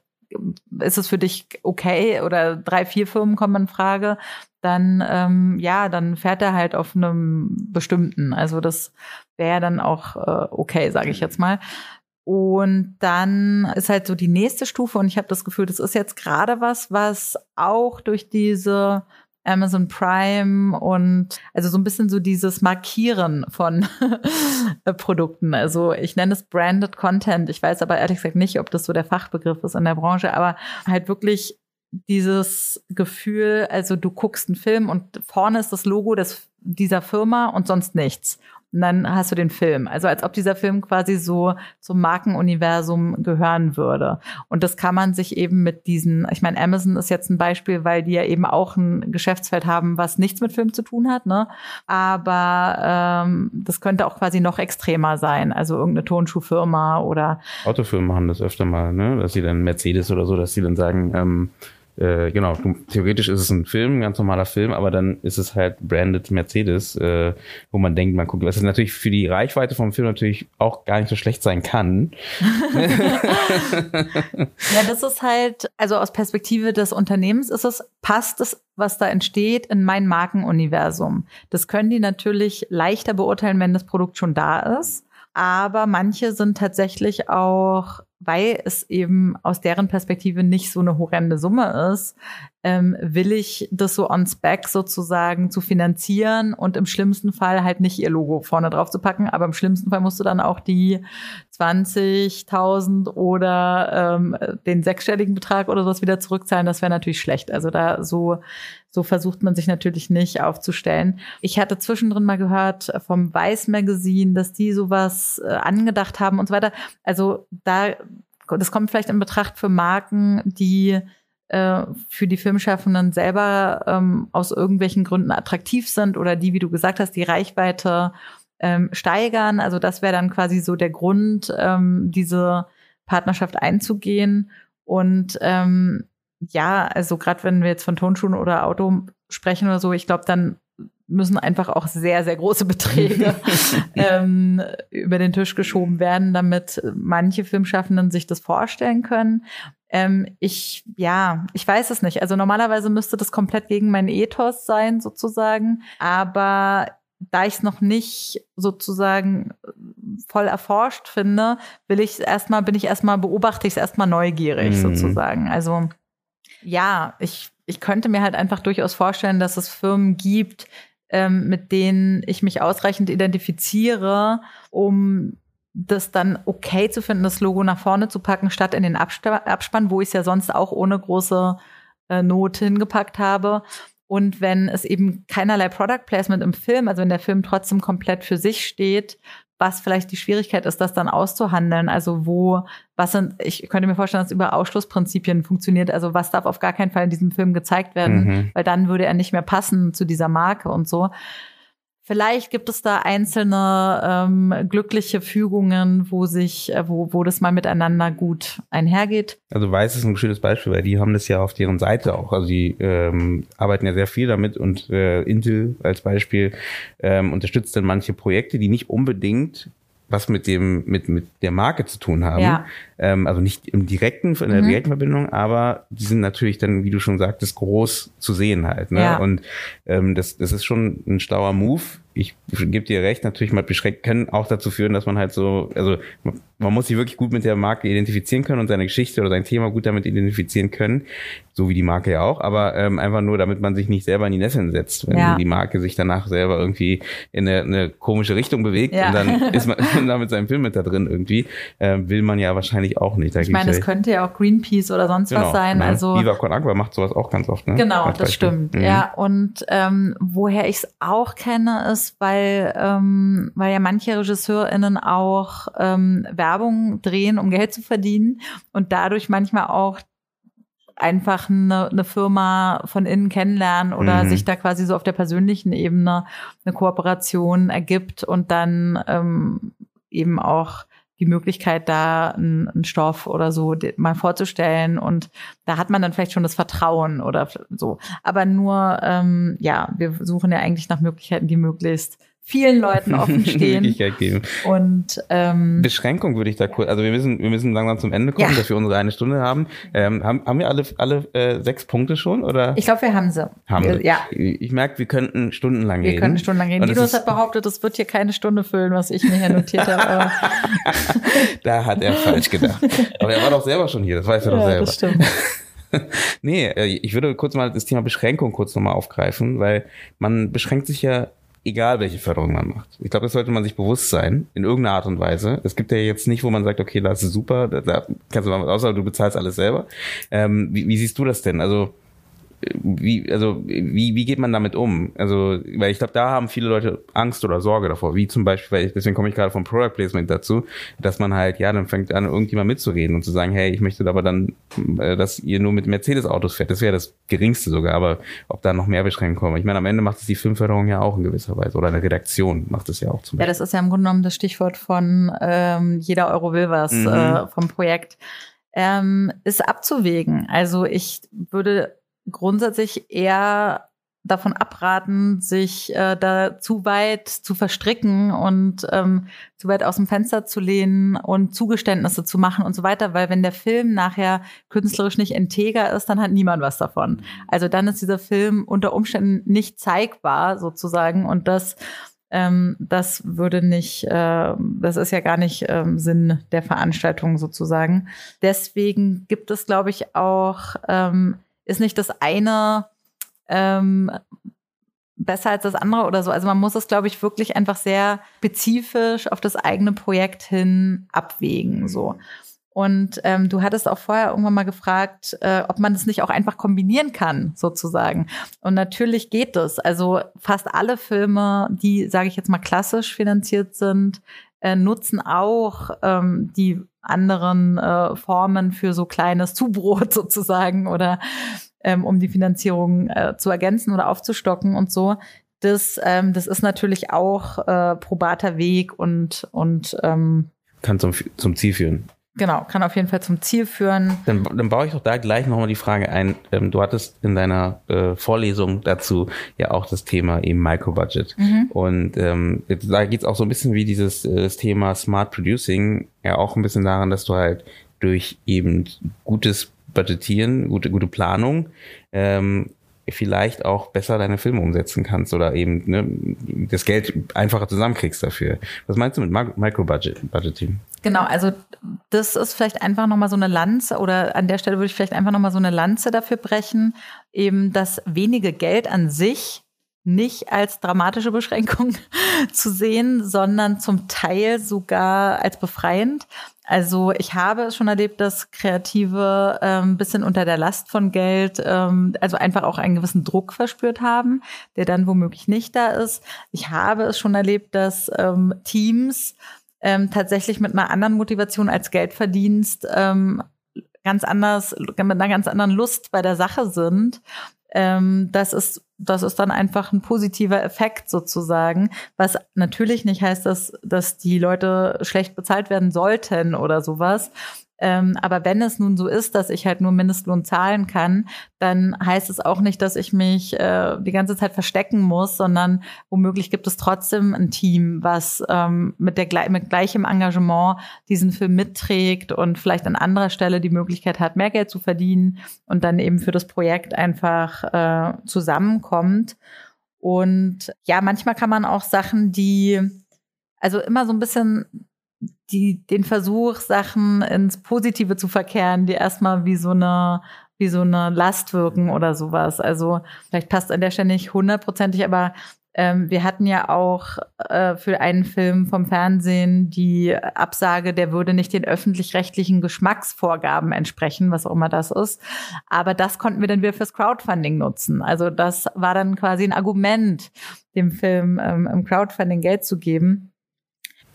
ist es für dich okay oder drei, vier Firmen kommen in Frage, dann ähm, ja, dann fährt er halt auf einem bestimmten. Also das wäre dann auch äh, okay, sage ich jetzt mal. Und dann ist halt so die nächste Stufe und ich habe das Gefühl, das ist jetzt gerade was, was auch durch diese Amazon Prime und also so ein bisschen so dieses Markieren von Produkten. Also ich nenne es Branded Content. Ich weiß aber ehrlich gesagt nicht, ob das so der Fachbegriff ist in der Branche, aber halt wirklich dieses Gefühl, also du guckst einen Film und vorne ist das Logo des, dieser Firma und sonst nichts. Und dann hast du den Film. Also als ob dieser Film quasi so zum Markenuniversum gehören würde. Und das kann man sich eben mit diesen, ich meine, Amazon ist jetzt ein Beispiel, weil die ja eben auch ein Geschäftsfeld haben, was nichts mit Film zu tun hat, ne? Aber ähm, das könnte auch quasi noch extremer sein. Also irgendeine Tonschuhfirma oder Autofirmen machen das öfter mal, ne? Dass sie dann Mercedes oder so, dass sie dann sagen, ähm, äh, genau, du, theoretisch ist es ein Film, ein ganz normaler Film, aber dann ist es halt branded Mercedes, äh, wo man denkt, man guckt, was ist natürlich für die Reichweite vom Film natürlich auch gar nicht so schlecht sein kann. ja, das ist halt, also aus Perspektive des Unternehmens ist es, passt es, was da entsteht, in mein Markenuniversum. Das können die natürlich leichter beurteilen, wenn das Produkt schon da ist. Aber manche sind tatsächlich auch weil es eben aus deren Perspektive nicht so eine horrende Summe ist, ähm, will ich das so on spec sozusagen zu finanzieren und im schlimmsten Fall halt nicht ihr Logo vorne drauf zu packen, aber im schlimmsten Fall musst du dann auch die 20.000 oder ähm, den sechsstelligen Betrag oder sowas wieder zurückzahlen. Das wäre natürlich schlecht. Also da so so versucht man sich natürlich nicht aufzustellen. Ich hatte zwischendrin mal gehört vom Weiß Magazine, dass die sowas äh, angedacht haben und so weiter. Also da das kommt vielleicht in Betracht für Marken, die äh, für die Filmschaffenden selber ähm, aus irgendwelchen Gründen attraktiv sind oder die, wie du gesagt hast, die Reichweite ähm, steigern. Also das wäre dann quasi so der Grund, ähm, diese Partnerschaft einzugehen. Und ähm, ja, also gerade wenn wir jetzt von Tonschuhen oder Auto sprechen oder so, ich glaube, dann müssen einfach auch sehr, sehr große Beträge ähm, über den Tisch geschoben werden, damit manche Filmschaffenden sich das vorstellen können. Ähm, ich, ja, ich weiß es nicht. Also normalerweise müsste das komplett gegen meinen Ethos sein, sozusagen. Aber da ich es noch nicht sozusagen voll erforscht finde, will ich erstmal, bin ich erstmal, beobachte ich es erstmal neugierig, mhm. sozusagen. Also ja, ich, ich könnte mir halt einfach durchaus vorstellen, dass es Firmen gibt, ähm, mit denen ich mich ausreichend identifiziere, um das dann okay zu finden, das Logo nach vorne zu packen, statt in den Abspann, wo ich es ja sonst auch ohne große äh, Not hingepackt habe. Und wenn es eben keinerlei Product Placement im Film, also wenn der Film trotzdem komplett für sich steht, was vielleicht die Schwierigkeit ist, das dann auszuhandeln. Also wo, was sind, ich könnte mir vorstellen, dass es über Ausschlussprinzipien funktioniert. Also was darf auf gar keinen Fall in diesem Film gezeigt werden, mhm. weil dann würde er nicht mehr passen zu dieser Marke und so. Vielleicht gibt es da einzelne ähm, glückliche Fügungen, wo sich, äh, wo, wo das mal miteinander gut einhergeht. Also Weiß ist ein schönes Beispiel, weil die haben das ja auf deren Seite auch. Also die ähm, arbeiten ja sehr viel damit und äh, Intel als Beispiel ähm, unterstützt dann manche Projekte, die nicht unbedingt was mit dem mit mit der Marke zu tun haben. Ja. Ähm, also nicht im direkten in der mhm. direkten Verbindung, aber die sind natürlich dann, wie du schon sagtest, groß zu sehen halt. Ne? Ja. Und ähm, das das ist schon ein stauer Move ich gebe dir recht, natürlich mal beschränkt, können auch dazu führen, dass man halt so, also man muss sich wirklich gut mit der Marke identifizieren können und seine Geschichte oder sein Thema gut damit identifizieren können, so wie die Marke ja auch, aber ähm, einfach nur, damit man sich nicht selber in die Nesseln setzt, wenn ja. die Marke sich danach selber irgendwie in eine, eine komische Richtung bewegt ja. und dann ist man da mit seinem Film mit da drin irgendwie, äh, will man ja wahrscheinlich auch nicht. Da ich meine, es könnte ja auch Greenpeace oder sonst genau, was sein. Ne? Also Viva Con Agua macht sowas auch ganz oft. Ne? Genau, das stimmt. Mhm. Ja, und ähm, woher ich es auch kenne, ist ist, weil, ähm, weil ja manche RegisseurInnen auch ähm, Werbung drehen, um Geld zu verdienen und dadurch manchmal auch einfach eine, eine Firma von innen kennenlernen oder mhm. sich da quasi so auf der persönlichen Ebene eine Kooperation ergibt und dann ähm, eben auch die Möglichkeit, da einen, einen Stoff oder so mal vorzustellen. Und da hat man dann vielleicht schon das Vertrauen oder so. Aber nur, ähm, ja, wir suchen ja eigentlich nach Möglichkeiten, die möglichst vielen Leuten offen stehen. Möglichkeit geben. Und ähm, Beschränkung würde ich da kurz, also wir müssen, wir müssen langsam zum Ende kommen, ja. dass wir unsere eine Stunde haben. Ähm, haben, haben wir alle, alle äh, sechs Punkte schon? Oder? Ich glaube, wir haben sie. Haben wir. Ja. Ich merke, wir könnten stundenlang wir reden. Wir können stundenlang reden. Linus hat behauptet, es wird hier keine Stunde füllen, was ich mir hier notiert habe. da hat er falsch gedacht. Aber er war doch selber schon hier, das weiß er ja, doch selber. Das stimmt. nee, äh, ich würde kurz mal das Thema Beschränkung kurz nochmal aufgreifen, weil man beschränkt sich ja egal welche Förderung man macht. Ich glaube, das sollte man sich bewusst sein, in irgendeiner Art und Weise. Es gibt ja jetzt nicht, wo man sagt, okay, das ist super, da, da kannst du mal was außer du bezahlst alles selber. Ähm, wie, wie siehst du das denn? Also wie, also, wie, wie geht man damit um? Also, weil ich glaube, da haben viele Leute Angst oder Sorge davor, wie zum Beispiel, weil ich, deswegen komme ich gerade vom Product Placement dazu, dass man halt, ja, dann fängt an, irgendjemand mitzureden und zu sagen, hey, ich möchte aber dann, äh, dass ihr nur mit Mercedes-Autos fährt. Das wäre das geringste sogar, aber ob da noch mehr Beschränkungen kommen. Ich meine, am Ende macht es die Filmförderung ja auch in gewisser Weise oder eine Redaktion macht es ja auch zum Beispiel. Ja, das ist ja im Grunde genommen das Stichwort von ähm, jeder Euro will was mhm. äh, vom Projekt. Ähm, ist abzuwägen. Also ich würde grundsätzlich eher davon abraten, sich äh, da zu weit zu verstricken und ähm, zu weit aus dem Fenster zu lehnen und Zugeständnisse zu machen und so weiter, weil wenn der Film nachher künstlerisch nicht integer ist, dann hat niemand was davon. Also dann ist dieser Film unter Umständen nicht zeigbar sozusagen und das ähm, das würde nicht, äh, das ist ja gar nicht ähm, Sinn der Veranstaltung sozusagen. Deswegen gibt es, glaube ich, auch ähm, ist nicht das eine ähm, besser als das andere oder so. Also man muss es, glaube ich, wirklich einfach sehr spezifisch auf das eigene Projekt hin abwägen. So. Und ähm, du hattest auch vorher irgendwann mal gefragt, äh, ob man es nicht auch einfach kombinieren kann, sozusagen. Und natürlich geht es. Also fast alle Filme, die, sage ich jetzt mal, klassisch finanziert sind, äh, nutzen auch ähm, die anderen äh, Formen für so kleines Zubrot sozusagen oder ähm, um die Finanzierung äh, zu ergänzen oder aufzustocken und so. Das, ähm, das ist natürlich auch äh, probater Weg und, und ähm, kann zum, zum Ziel führen. Genau, kann auf jeden Fall zum Ziel führen. Dann, dann baue ich doch da gleich nochmal die Frage ein. Ähm, du hattest in deiner äh, Vorlesung dazu ja auch das Thema eben Microbudget. Mhm. Und ähm, da geht es auch so ein bisschen wie dieses äh, das Thema Smart Producing, ja auch ein bisschen daran, dass du halt durch eben gutes Budgetieren, gute, gute Planung, ähm, vielleicht auch besser deine Filme umsetzen kannst oder eben ne, das Geld einfacher zusammenkriegst dafür. Was meinst du mit Micro-Budgeting? Genau, also das ist vielleicht einfach nochmal so eine Lanze oder an der Stelle würde ich vielleicht einfach nochmal so eine Lanze dafür brechen, eben das wenige Geld an sich nicht als dramatische Beschränkung zu sehen, sondern zum Teil sogar als befreiend. Also ich habe es schon erlebt, dass Kreative ein ähm, bisschen unter der Last von Geld, ähm, also einfach auch einen gewissen Druck verspürt haben, der dann womöglich nicht da ist. Ich habe es schon erlebt, dass ähm, Teams ähm, tatsächlich mit einer anderen Motivation als Geldverdienst ähm, ganz anders, mit einer ganz anderen Lust bei der Sache sind. Ähm, das ist das ist dann einfach ein positiver Effekt sozusagen, was natürlich nicht heißt, dass, dass die Leute schlecht bezahlt werden sollten oder sowas. Ähm, aber wenn es nun so ist, dass ich halt nur Mindestlohn zahlen kann, dann heißt es auch nicht, dass ich mich äh, die ganze Zeit verstecken muss, sondern womöglich gibt es trotzdem ein Team, was ähm, mit, der, mit gleichem Engagement diesen Film mitträgt und vielleicht an anderer Stelle die Möglichkeit hat, mehr Geld zu verdienen und dann eben für das Projekt einfach äh, zusammenkommt. Und ja, manchmal kann man auch Sachen, die also immer so ein bisschen die, den Versuch, Sachen ins Positive zu verkehren, die erstmal wie so eine, wie so eine Last wirken oder sowas. Also vielleicht passt an der Stelle nicht hundertprozentig, aber ähm, wir hatten ja auch äh, für einen Film vom Fernsehen die Absage, der würde nicht den öffentlich-rechtlichen Geschmacksvorgaben entsprechen, was auch immer das ist. Aber das konnten wir dann wieder fürs Crowdfunding nutzen. Also das war dann quasi ein Argument, dem Film ähm, im Crowdfunding Geld zu geben.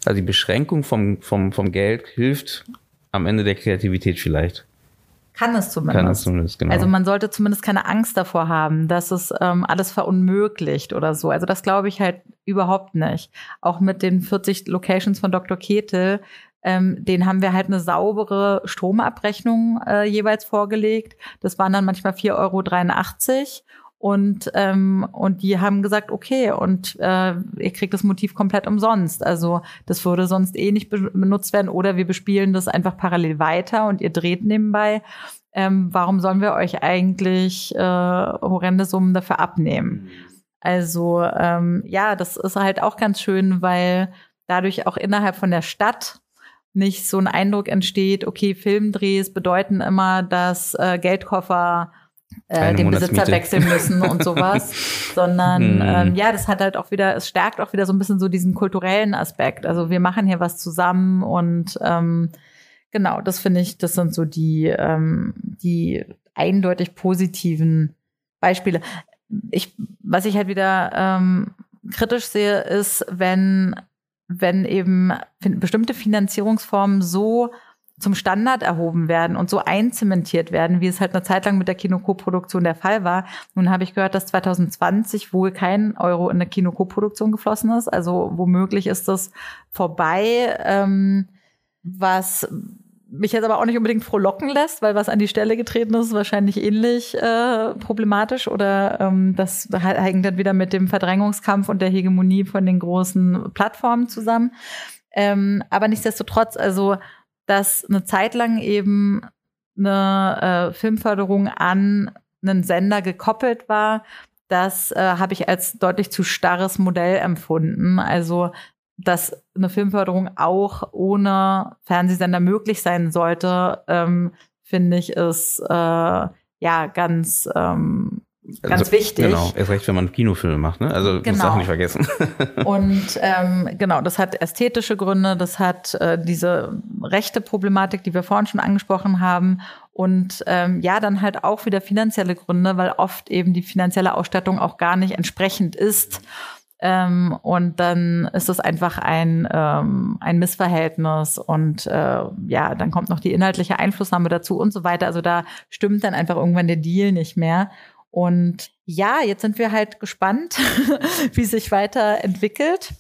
Also die Beschränkung vom, vom, vom Geld hilft am Ende der Kreativität vielleicht. Kann es zumindest. Kann es zumindest, genau. Also man sollte zumindest keine Angst davor haben, dass es ähm, alles verunmöglicht oder so. Also das glaube ich halt überhaupt nicht. Auch mit den 40 Locations von Dr. Ketel, ähm, den haben wir halt eine saubere Stromabrechnung äh, jeweils vorgelegt. Das waren dann manchmal 4,83 Euro Und, ähm, und die haben gesagt, okay, und äh, ihr kriegt das Motiv komplett umsonst. Also das würde sonst eh nicht benutzt werden oder wir bespielen das einfach parallel weiter und ihr dreht nebenbei. Ähm, warum sollen wir euch eigentlich äh, horrende Summen dafür abnehmen? Also ähm, ja, das ist halt auch ganz schön, weil dadurch auch innerhalb von der Stadt nicht so ein Eindruck entsteht, okay, Filmdrehs bedeuten immer, dass äh, Geldkoffer äh, den Besitzer wechseln müssen und sowas, sondern hm. ähm, ja, das hat halt auch wieder, es stärkt auch wieder so ein bisschen so diesen kulturellen Aspekt. Also wir machen hier was zusammen und ähm, genau, das finde ich, das sind so die, ähm, die eindeutig positiven Beispiele. Ich, was ich halt wieder ähm, kritisch sehe, ist, wenn, wenn eben bestimmte Finanzierungsformen so zum Standard erhoben werden und so einzementiert werden, wie es halt eine Zeit lang mit der Kinokoproduktion der Fall war. Nun habe ich gehört, dass 2020 wohl kein Euro in eine Kinokoproduktion geflossen ist. Also womöglich ist das vorbei, ähm, was mich jetzt aber auch nicht unbedingt frohlocken lässt, weil was an die Stelle getreten ist, ist wahrscheinlich ähnlich äh, problematisch oder ähm, das hängt dann wieder mit dem Verdrängungskampf und der Hegemonie von den großen Plattformen zusammen. Ähm, aber nichtsdestotrotz, also dass eine Zeit lang eben eine äh, Filmförderung an einen Sender gekoppelt war, das äh, habe ich als deutlich zu starres Modell empfunden. Also, dass eine Filmförderung auch ohne Fernsehsender möglich sein sollte, ähm, finde ich, ist äh, ja ganz ähm, Ganz also, wichtig. Genau, erst recht, wenn man Kinofilme macht, ne? Also genau. muss auch nicht vergessen. Und ähm, genau, das hat ästhetische Gründe, das hat äh, diese rechte Problematik, die wir vorhin schon angesprochen haben. Und ähm, ja, dann halt auch wieder finanzielle Gründe, weil oft eben die finanzielle Ausstattung auch gar nicht entsprechend ist. Ähm, und dann ist es einfach ein, ähm, ein Missverhältnis und äh, ja, dann kommt noch die inhaltliche Einflussnahme dazu und so weiter. Also da stimmt dann einfach irgendwann der Deal nicht mehr. Und ja, jetzt sind wir halt gespannt, wie sich weiterentwickelt.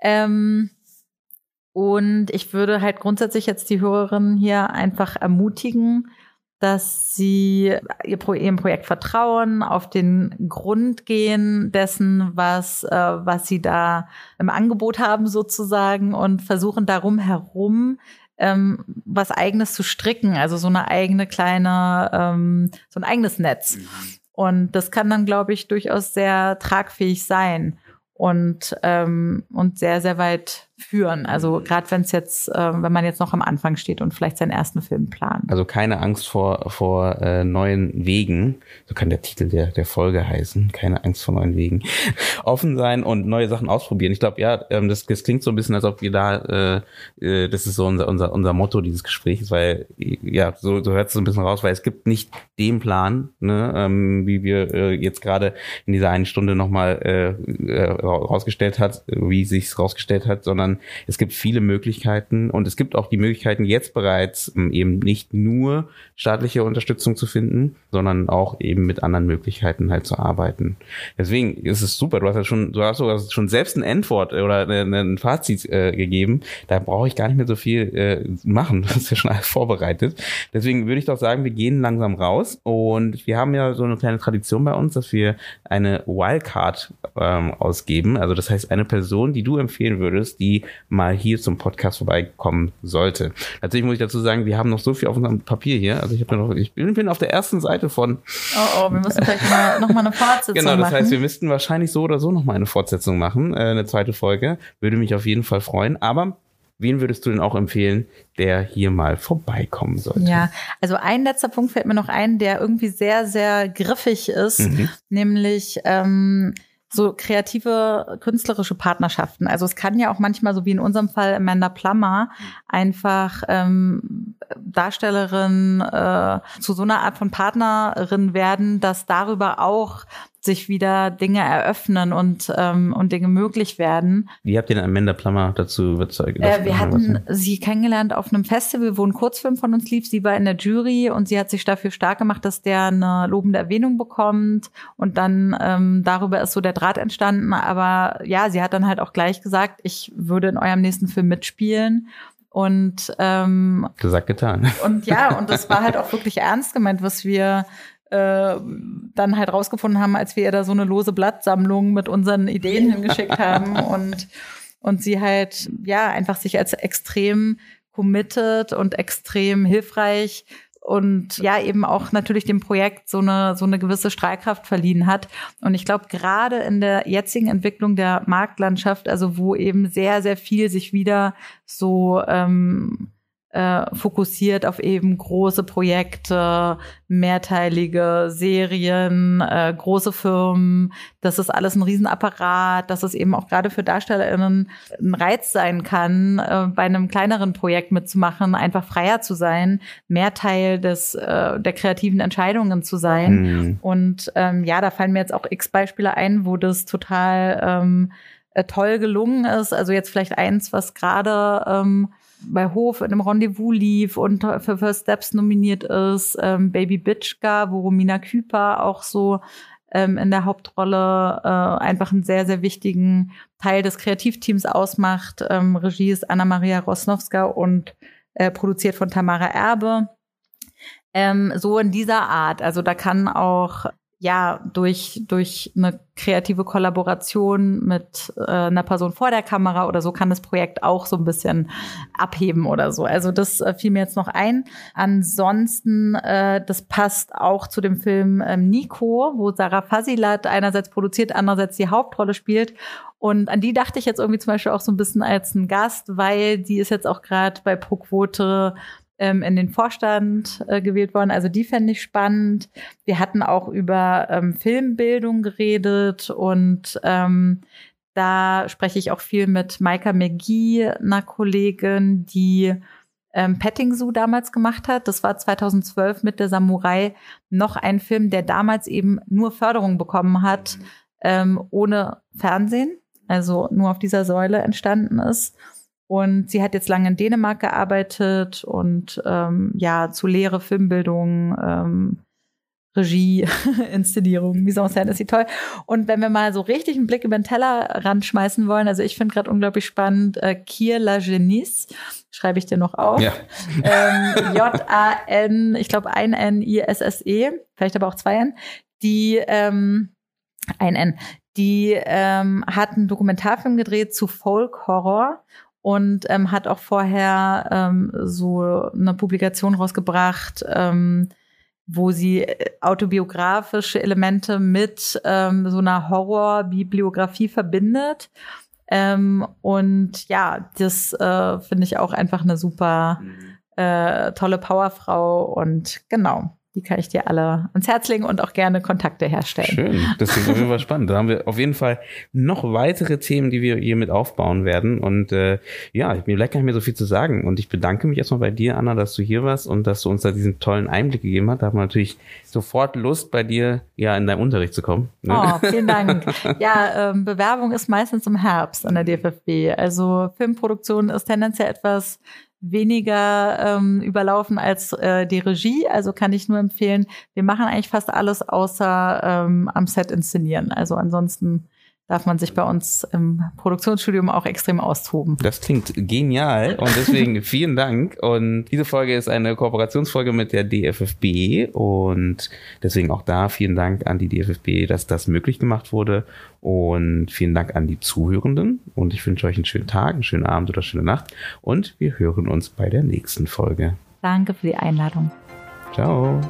Ähm, und ich würde halt grundsätzlich jetzt die Hörerinnen hier einfach ermutigen, dass sie ihrem Projekt vertrauen, auf den Grund gehen dessen, was, äh, was sie da im Angebot haben sozusagen und versuchen darum herum ähm, was eigenes zu stricken, also so eine eigene kleine, ähm, so ein eigenes Netz. Mhm. Und das kann dann, glaube ich, durchaus sehr tragfähig sein und, ähm, und sehr, sehr weit führen. Also gerade wenn es jetzt, äh, wenn man jetzt noch am Anfang steht und vielleicht seinen ersten Film plant. Also keine Angst vor vor äh, neuen Wegen, so kann der Titel der der Folge heißen. Keine Angst vor neuen Wegen. Offen sein und neue Sachen ausprobieren. Ich glaube, ja, ähm, das, das klingt so ein bisschen, als ob wir da, äh, äh, das ist so unser unser unser Motto dieses Gesprächs, weil ja so so hört es so ein bisschen raus, weil es gibt nicht den Plan, ne, ähm, wie wir äh, jetzt gerade in dieser einen Stunde nochmal äh, äh, rausgestellt hat, wie sich's rausgestellt hat, sondern sondern es gibt viele Möglichkeiten und es gibt auch die Möglichkeiten jetzt bereits ähm, eben nicht nur staatliche Unterstützung zu finden, sondern auch eben mit anderen Möglichkeiten halt zu arbeiten. Deswegen ist es super. Du hast ja schon, du hast sogar schon selbst ein Endwort oder ein Fazit äh, gegeben. Da brauche ich gar nicht mehr so viel äh, machen. Das ist ja schon alles vorbereitet. Deswegen würde ich doch sagen, wir gehen langsam raus und wir haben ja so eine kleine Tradition bei uns, dass wir eine Wildcard ähm, ausgeben. Also das heißt, eine Person, die du empfehlen würdest, die mal hier zum Podcast vorbeikommen sollte. Natürlich muss ich dazu sagen, wir haben noch so viel auf unserem Papier hier. Also ich habe noch, ich bin, auf der ersten Seite von. Oh, oh, wir müssen vielleicht mal, noch mal eine Fortsetzung machen. Genau, das heißt, wir müssten wahrscheinlich so oder so noch mal eine Fortsetzung machen, äh, eine zweite Folge. Würde mich auf jeden Fall freuen. Aber Wen würdest du denn auch empfehlen, der hier mal vorbeikommen sollte? Ja, also ein letzter Punkt fällt mir noch ein, der irgendwie sehr, sehr griffig ist, mhm. nämlich ähm, so kreative künstlerische Partnerschaften. Also es kann ja auch manchmal, so wie in unserem Fall Amanda Plummer, einfach ähm, Darstellerin äh, zu so einer Art von Partnerin werden, dass darüber auch sich wieder Dinge eröffnen und, ähm, und Dinge möglich werden. Wie habt ihr denn Amanda Plummer dazu überzeugt? Äh, wir hatten sie kennengelernt auf einem Festival, wo ein Kurzfilm von uns lief. Sie war in der Jury und sie hat sich dafür stark gemacht, dass der eine lobende Erwähnung bekommt. Und dann ähm, darüber ist so der Draht entstanden. Aber ja, sie hat dann halt auch gleich gesagt, ich würde in eurem nächsten Film mitspielen. Und ähm, gesagt getan. Und ja, und das war halt auch wirklich ernst gemeint, was wir äh, dann halt rausgefunden haben, als wir ihr da so eine lose Blattsammlung mit unseren Ideen hingeschickt haben und, und sie halt, ja, einfach sich als extrem committed und extrem hilfreich und ja eben auch natürlich dem Projekt so eine so eine gewisse Strahlkraft verliehen hat. Und ich glaube gerade in der jetzigen Entwicklung der Marktlandschaft also wo eben sehr sehr viel sich wieder so ähm, äh, fokussiert auf eben große Projekte, mehrteilige Serien, äh, große Firmen. Das ist alles ein Riesenapparat, dass es eben auch gerade für DarstellerInnen ein Reiz sein kann, äh, bei einem kleineren Projekt mitzumachen, einfach freier zu sein, mehr Teil des, äh, der kreativen Entscheidungen zu sein. Mhm. Und ähm, ja, da fallen mir jetzt auch x Beispiele ein, wo das total ähm, äh, toll gelungen ist. Also jetzt vielleicht eins, was gerade ähm, bei Hof in einem Rendezvous lief und für First Steps nominiert ist, ähm, Baby Bitchka, wo Romina Küper auch so ähm, in der Hauptrolle äh, einfach einen sehr, sehr wichtigen Teil des Kreativteams ausmacht. Ähm, Regie ist Anna-Maria Rosnowska und äh, produziert von Tamara Erbe. Ähm, so in dieser Art. Also da kann auch ja, durch, durch eine kreative Kollaboration mit äh, einer Person vor der Kamera oder so kann das Projekt auch so ein bisschen abheben oder so. Also das äh, fiel mir jetzt noch ein. Ansonsten, äh, das passt auch zu dem Film ähm, Nico, wo Sarah Fasilat einerseits produziert, andererseits die Hauptrolle spielt. Und an die dachte ich jetzt irgendwie zum Beispiel auch so ein bisschen als ein Gast, weil die ist jetzt auch gerade bei ProQuote ähm, in den Vorstand äh, gewählt worden. Also die fände ich spannend. Wir hatten auch über ähm, Filmbildung geredet und ähm, da spreche ich auch viel mit Maika McGee, einer Kollegin, die ähm, Petting Zoo damals gemacht hat. Das war 2012 mit der Samurai noch ein Film, der damals eben nur Förderung bekommen hat, ähm, ohne Fernsehen, also nur auf dieser Säule entstanden ist. Und sie hat jetzt lange in Dänemark gearbeitet und ähm, ja, zu Lehre, Filmbildung, ähm, Regie, Inszenierung, Mise en scène ist sie toll. Und wenn wir mal so richtig einen Blick über den Teller ranschmeißen wollen, also ich finde gerade unglaublich spannend, äh, Kier la Genies, schreibe ich dir noch auf. Ja. Ähm, J-A-N, ich glaube ein N-I-S-S-E, vielleicht aber auch zwei N, die ähm, ein N, die ähm, hat einen Dokumentarfilm gedreht zu Folk Horror und ähm, hat auch vorher ähm, so eine Publikation rausgebracht, ähm, wo sie äh, autobiografische Elemente mit ähm, so einer Horrorbibliografie verbindet. Ähm, und ja, das äh, finde ich auch einfach eine super mhm. äh, tolle Powerfrau und genau die kann ich dir alle ans Herz legen und auch gerne Kontakte herstellen. Schön, das klingt auf jeden Fall spannend. Da haben wir auf jeden Fall noch weitere Themen, die wir hier mit aufbauen werden. Und äh, ja, mir bleibt gar nicht mehr so viel zu sagen. Und ich bedanke mich erstmal bei dir, Anna, dass du hier warst und dass du uns da diesen tollen Einblick gegeben hast. Da haben wir natürlich sofort Lust, bei dir ja in deinen Unterricht zu kommen. Ne? Oh, vielen Dank. ja, ähm, Bewerbung ist meistens im Herbst an der DFFB. Also Filmproduktion ist tendenziell etwas weniger ähm, überlaufen als äh, die Regie. Also kann ich nur empfehlen, wir machen eigentlich fast alles außer ähm, am Set inszenieren. Also ansonsten darf man sich bei uns im Produktionsstudium auch extrem austoben. Das klingt genial und deswegen vielen Dank. Und diese Folge ist eine Kooperationsfolge mit der DFFB und deswegen auch da vielen Dank an die DFFB, dass das möglich gemacht wurde und vielen Dank an die Zuhörenden und ich wünsche euch einen schönen Tag, einen schönen Abend oder eine schöne Nacht und wir hören uns bei der nächsten Folge. Danke für die Einladung. Ciao.